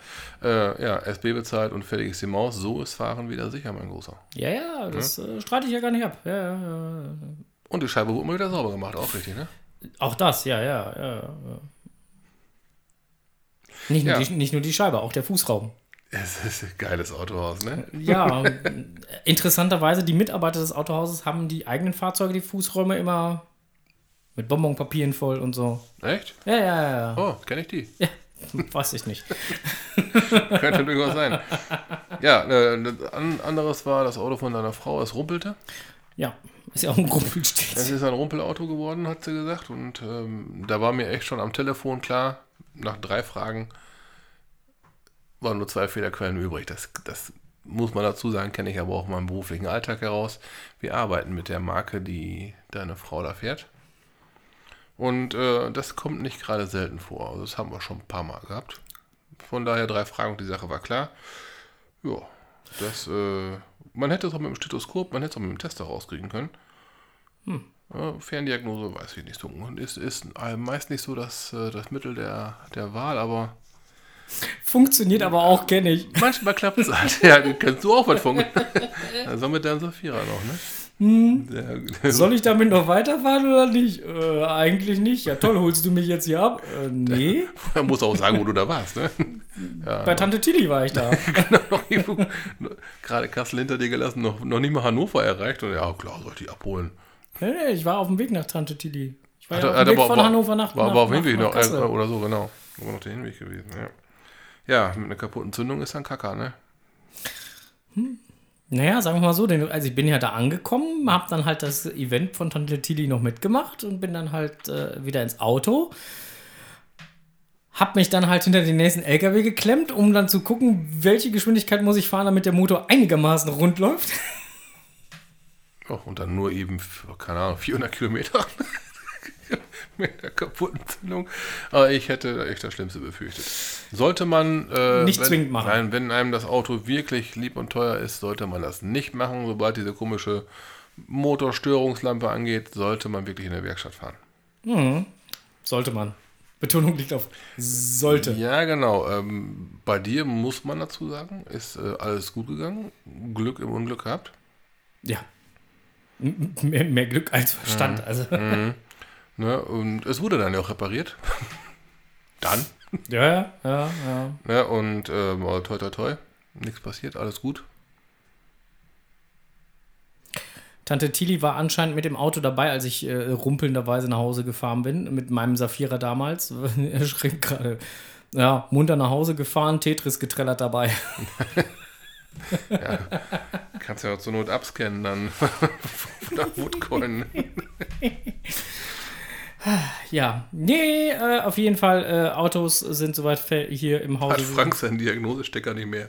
äh, ja SB bezahlt und fertig ist die Maus. So ist Fahren wieder sicher, mein Großer. Ja, ja, das äh, streite ich ja gar nicht ab. Ja, ja, ja. Und die Scheibe wurde mal wieder sauber gemacht, auch richtig, ne? Auch das, ja, ja, ja. ja. Nicht, nur Ja. Die, nicht nur die Scheibe, auch der Fußraum. Es ist ein geiles Autohaus, ne? Ja, interessanterweise, die Mitarbeiter des Autohauses haben die eigenen Fahrzeuge, die Fußräume immer mit Bonbonpapieren voll und so. Echt? Ja, ja, ja, ja. Oh, kenne ich die. ja. Weiß ich nicht. Könnte durchaus sein. Ja, äh, das an, anderes war das Auto von deiner Frau, es rumpelte. Ja, ist ja auch ein Es Gruppelstich. ist ein Rumpelauto geworden, hat sie gesagt. Und ähm, da war mir echt schon am Telefon klar, nach drei Fragen waren nur zwei Fehlerquellen übrig. Das, das muss man dazu sagen, kenne ich aber auch meinem beruflichen Alltag heraus. Wir arbeiten mit der Marke, die deine Frau da fährt. Und äh, das kommt nicht gerade selten vor. Also das haben wir schon ein paar Mal gehabt. Von daher drei Fragen und die Sache war klar. Ja, das, äh, man hätte es auch mit dem Stethoskop, man hätte es auch mit dem Tester rauskriegen können. Ja, Ferndiagnose weiß ich nicht so. Und ist, ist meist nicht so das, äh, das Mittel der, der Wahl, aber Funktioniert aber auch, kenne ich. manchmal klappt es halt. Ja, kannst du auch was funken. Also mit deinem Saphira noch, ne? Der, Soll ich damit noch weiterfahren oder nicht? Äh, eigentlich nicht. Ja, toll, holst du mich jetzt hier ab? Äh, nee. man muss auch sagen, wo du da warst, ne? Ja, Bei Tante Tilly war ich da. noch irgendwo- gerade Kassel hinter dir gelassen, noch, noch nicht mal Hannover erreicht. Und ja, klar, soll ich die abholen. nee, nee, ich war auf dem Weg nach Tante Tilly. Ich war Hat ja auf dem Weg aber- von war- Hannover nach War, nach, war auf dem nach, Hinweg nach noch, äh, Kassel. oder so, genau. War noch der Hinweg gewesen, ja. Ja, mit einer kaputten Zündung ist dann Kacker, ne? Naja, sagen wir mal so, denn, also ich bin ja da angekommen, habe dann halt das Event von Tante Tilly noch mitgemacht und bin dann halt äh, wieder ins Auto. Hab mich dann halt hinter den nächsten LKW geklemmt, um dann zu gucken, welche Geschwindigkeit muss ich fahren, damit der Motor einigermaßen rund läuft. Oh, und dann nur eben, keine Ahnung, 400 Kilometer mit der kaputten Zündung. Aber ich hätte echt das Schlimmste befürchtet. Sollte man. Äh, Nicht wenn, zwingend machen. Nein, wenn einem das Auto wirklich lieb und teuer ist, sollte man das nicht machen. Sobald diese komische Motorstörungslampe angeht, sollte man wirklich in der Werkstatt fahren. Sollte man. Betonung liegt auf sollte. Ja, genau. Ähm, bei dir muss man dazu sagen, ist äh, alles gut gegangen. Glück im Unglück gehabt. Ja. M- Mehr, mehr Glück als Verstand. Also, Ne? Und es wurde dann ja auch repariert. dann. ja, ja, ja, ja. Ne? Und ähm, toi toi toi. Nichts passiert, alles gut. Tante Tilly war anscheinend mit dem Auto dabei, als ich äh, rumpelnderweise nach Hause gefahren bin, mit meinem Safira damals. er schrieb gerade, ja, munter nach Hause gefahren, Tetris getrellert dabei. Kannst ja zur Not abscannen dann. Der Woodcoin. Ja, nee, äh, auf jeden Fall, äh, Autos sind soweit hier im Hat Hause. Frank seinen Diagnosestecker nicht mehr.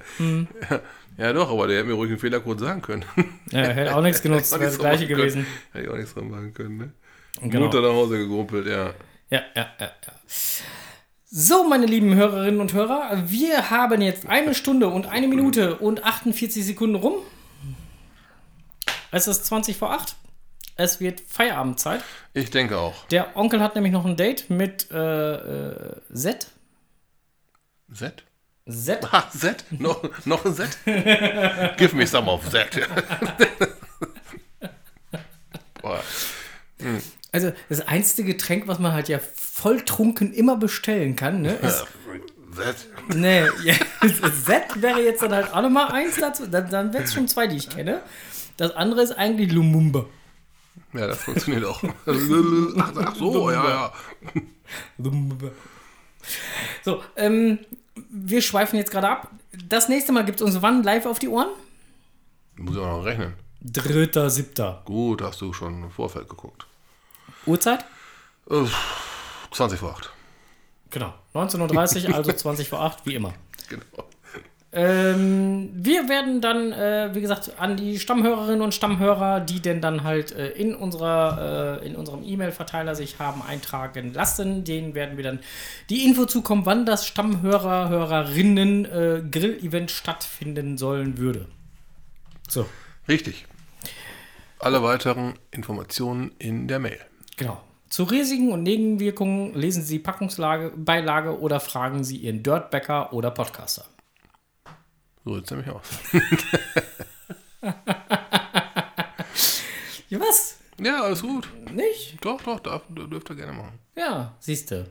Ja, ja, doch, aber der hätte mir ruhig einen Fehlercode sagen können. Ja, hätte auch nichts genutzt, wäre das gleiche machen können. gewesen. Hätte ich auch nichts dran machen können, ne? Genau. Mutter nach Hause gegrumpelt, ja. Ja, ja, ja, ja. So, meine lieben Hörerinnen und Hörer, wir haben jetzt eine Stunde und eine Minute und 48 Sekunden rum. Es ist 20 vor 8. Es wird Feierabendzeit. Ich denke auch. Der Onkel hat nämlich noch ein Date mit äh, äh, Z. Z? Z. Ah, Z? Noch, noch ein Z? Give me some of Z. Boah. Also das einzige Getränk, was man halt ja volltrunken immer bestellen kann, ne, ist Z? Nee, ja, Z wäre jetzt dann halt auch nochmal eins dazu. Dann, dann wäre es schon zwei, die ich kenne. Das andere ist eigentlich Lumumba. Ja, das funktioniert auch. Ach, ach so, ja, ja. So, ähm, wir schweifen jetzt gerade ab. Das nächste Mal gibt es uns wann live auf die Ohren? Muss ich auch noch rechnen. Dritter, siebter. Gut, hast du schon im Vorfeld geguckt. Uhrzeit? Äh, 20 vor 8. Genau. 19.30 Uhr, also 20 vor 8, wie immer. Genau. Ähm, wir werden dann, äh, wie gesagt, an die Stammhörerinnen und Stammhörer, die denn dann halt äh, in, unserer, äh, in unserem E-Mail-Verteiler sich haben eintragen lassen, denen werden wir dann die Info zukommen, wann das Stammhörer, Hörerinnen äh, Grill-Event stattfinden sollen würde. So, Richtig. Alle weiteren Informationen in der Mail. genau. Zu Risiken und Nebenwirkungen lesen Sie Packungslage, Beilage oder fragen Sie Ihren Dirtbäcker oder Podcaster. So sieht es nämlich aus. Ja, was? Ja, alles gut. Nicht? Doch, doch, darf, dürft ihr gerne machen. Ja, siehst du.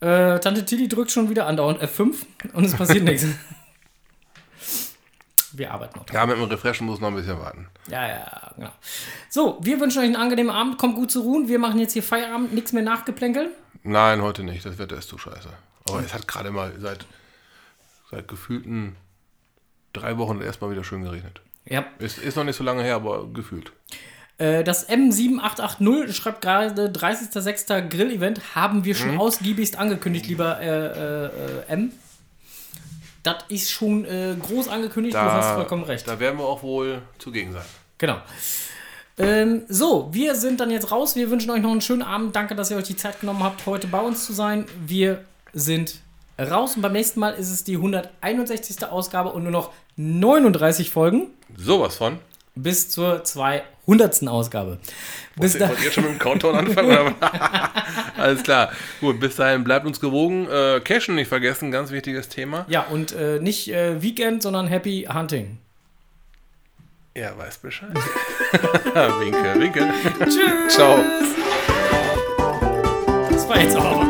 Äh, Tante Tilly drückt schon wieder andauernd F5 und es passiert nichts. Wir arbeiten noch dran. Ja, mit dem Refreshen muss noch ein bisschen warten. Ja, ja, genau. So, wir wünschen euch einen angenehmen Abend. Kommt gut zur Ruhe. Wir machen jetzt hier Feierabend. Nichts mehr nachgeplänkeln. Nein, heute nicht. Das Wetter ist zu scheiße. Aber es hat gerade mal seit, seit gefühlten drei Wochen erstmal wieder schön geregnet. Ja. Ist, ist noch nicht so lange her, aber gefühlt. Äh, das M7880 schreibt gerade 30.06. Grill-Event. Haben wir schon ausgiebigst angekündigt, lieber äh, äh, äh, M. Das ist schon äh, groß angekündigt. du hast vollkommen recht. Da werden wir auch wohl zugegen sein. Genau. Ähm, so, wir sind dann jetzt raus. Wir wünschen euch noch einen schönen Abend. Danke, dass ihr euch die Zeit genommen habt, heute bei uns zu sein. Wir sind raus und beim nächsten Mal ist es die 161. Ausgabe und nur noch 39 Folgen Sowas von. bis zur 200. Ausgabe. Bis Wollt da ihr schon mit dem Countdown anfangen? Alles klar. Gut, bis dahin bleibt uns gewogen. Äh, Cashen nicht vergessen, ganz wichtiges Thema. ja, und äh, nicht äh, Weekend, sondern Happy Hunting. Er weiß Bescheid. winke, winke. Tschüss. Ciao. Das war jetzt aber.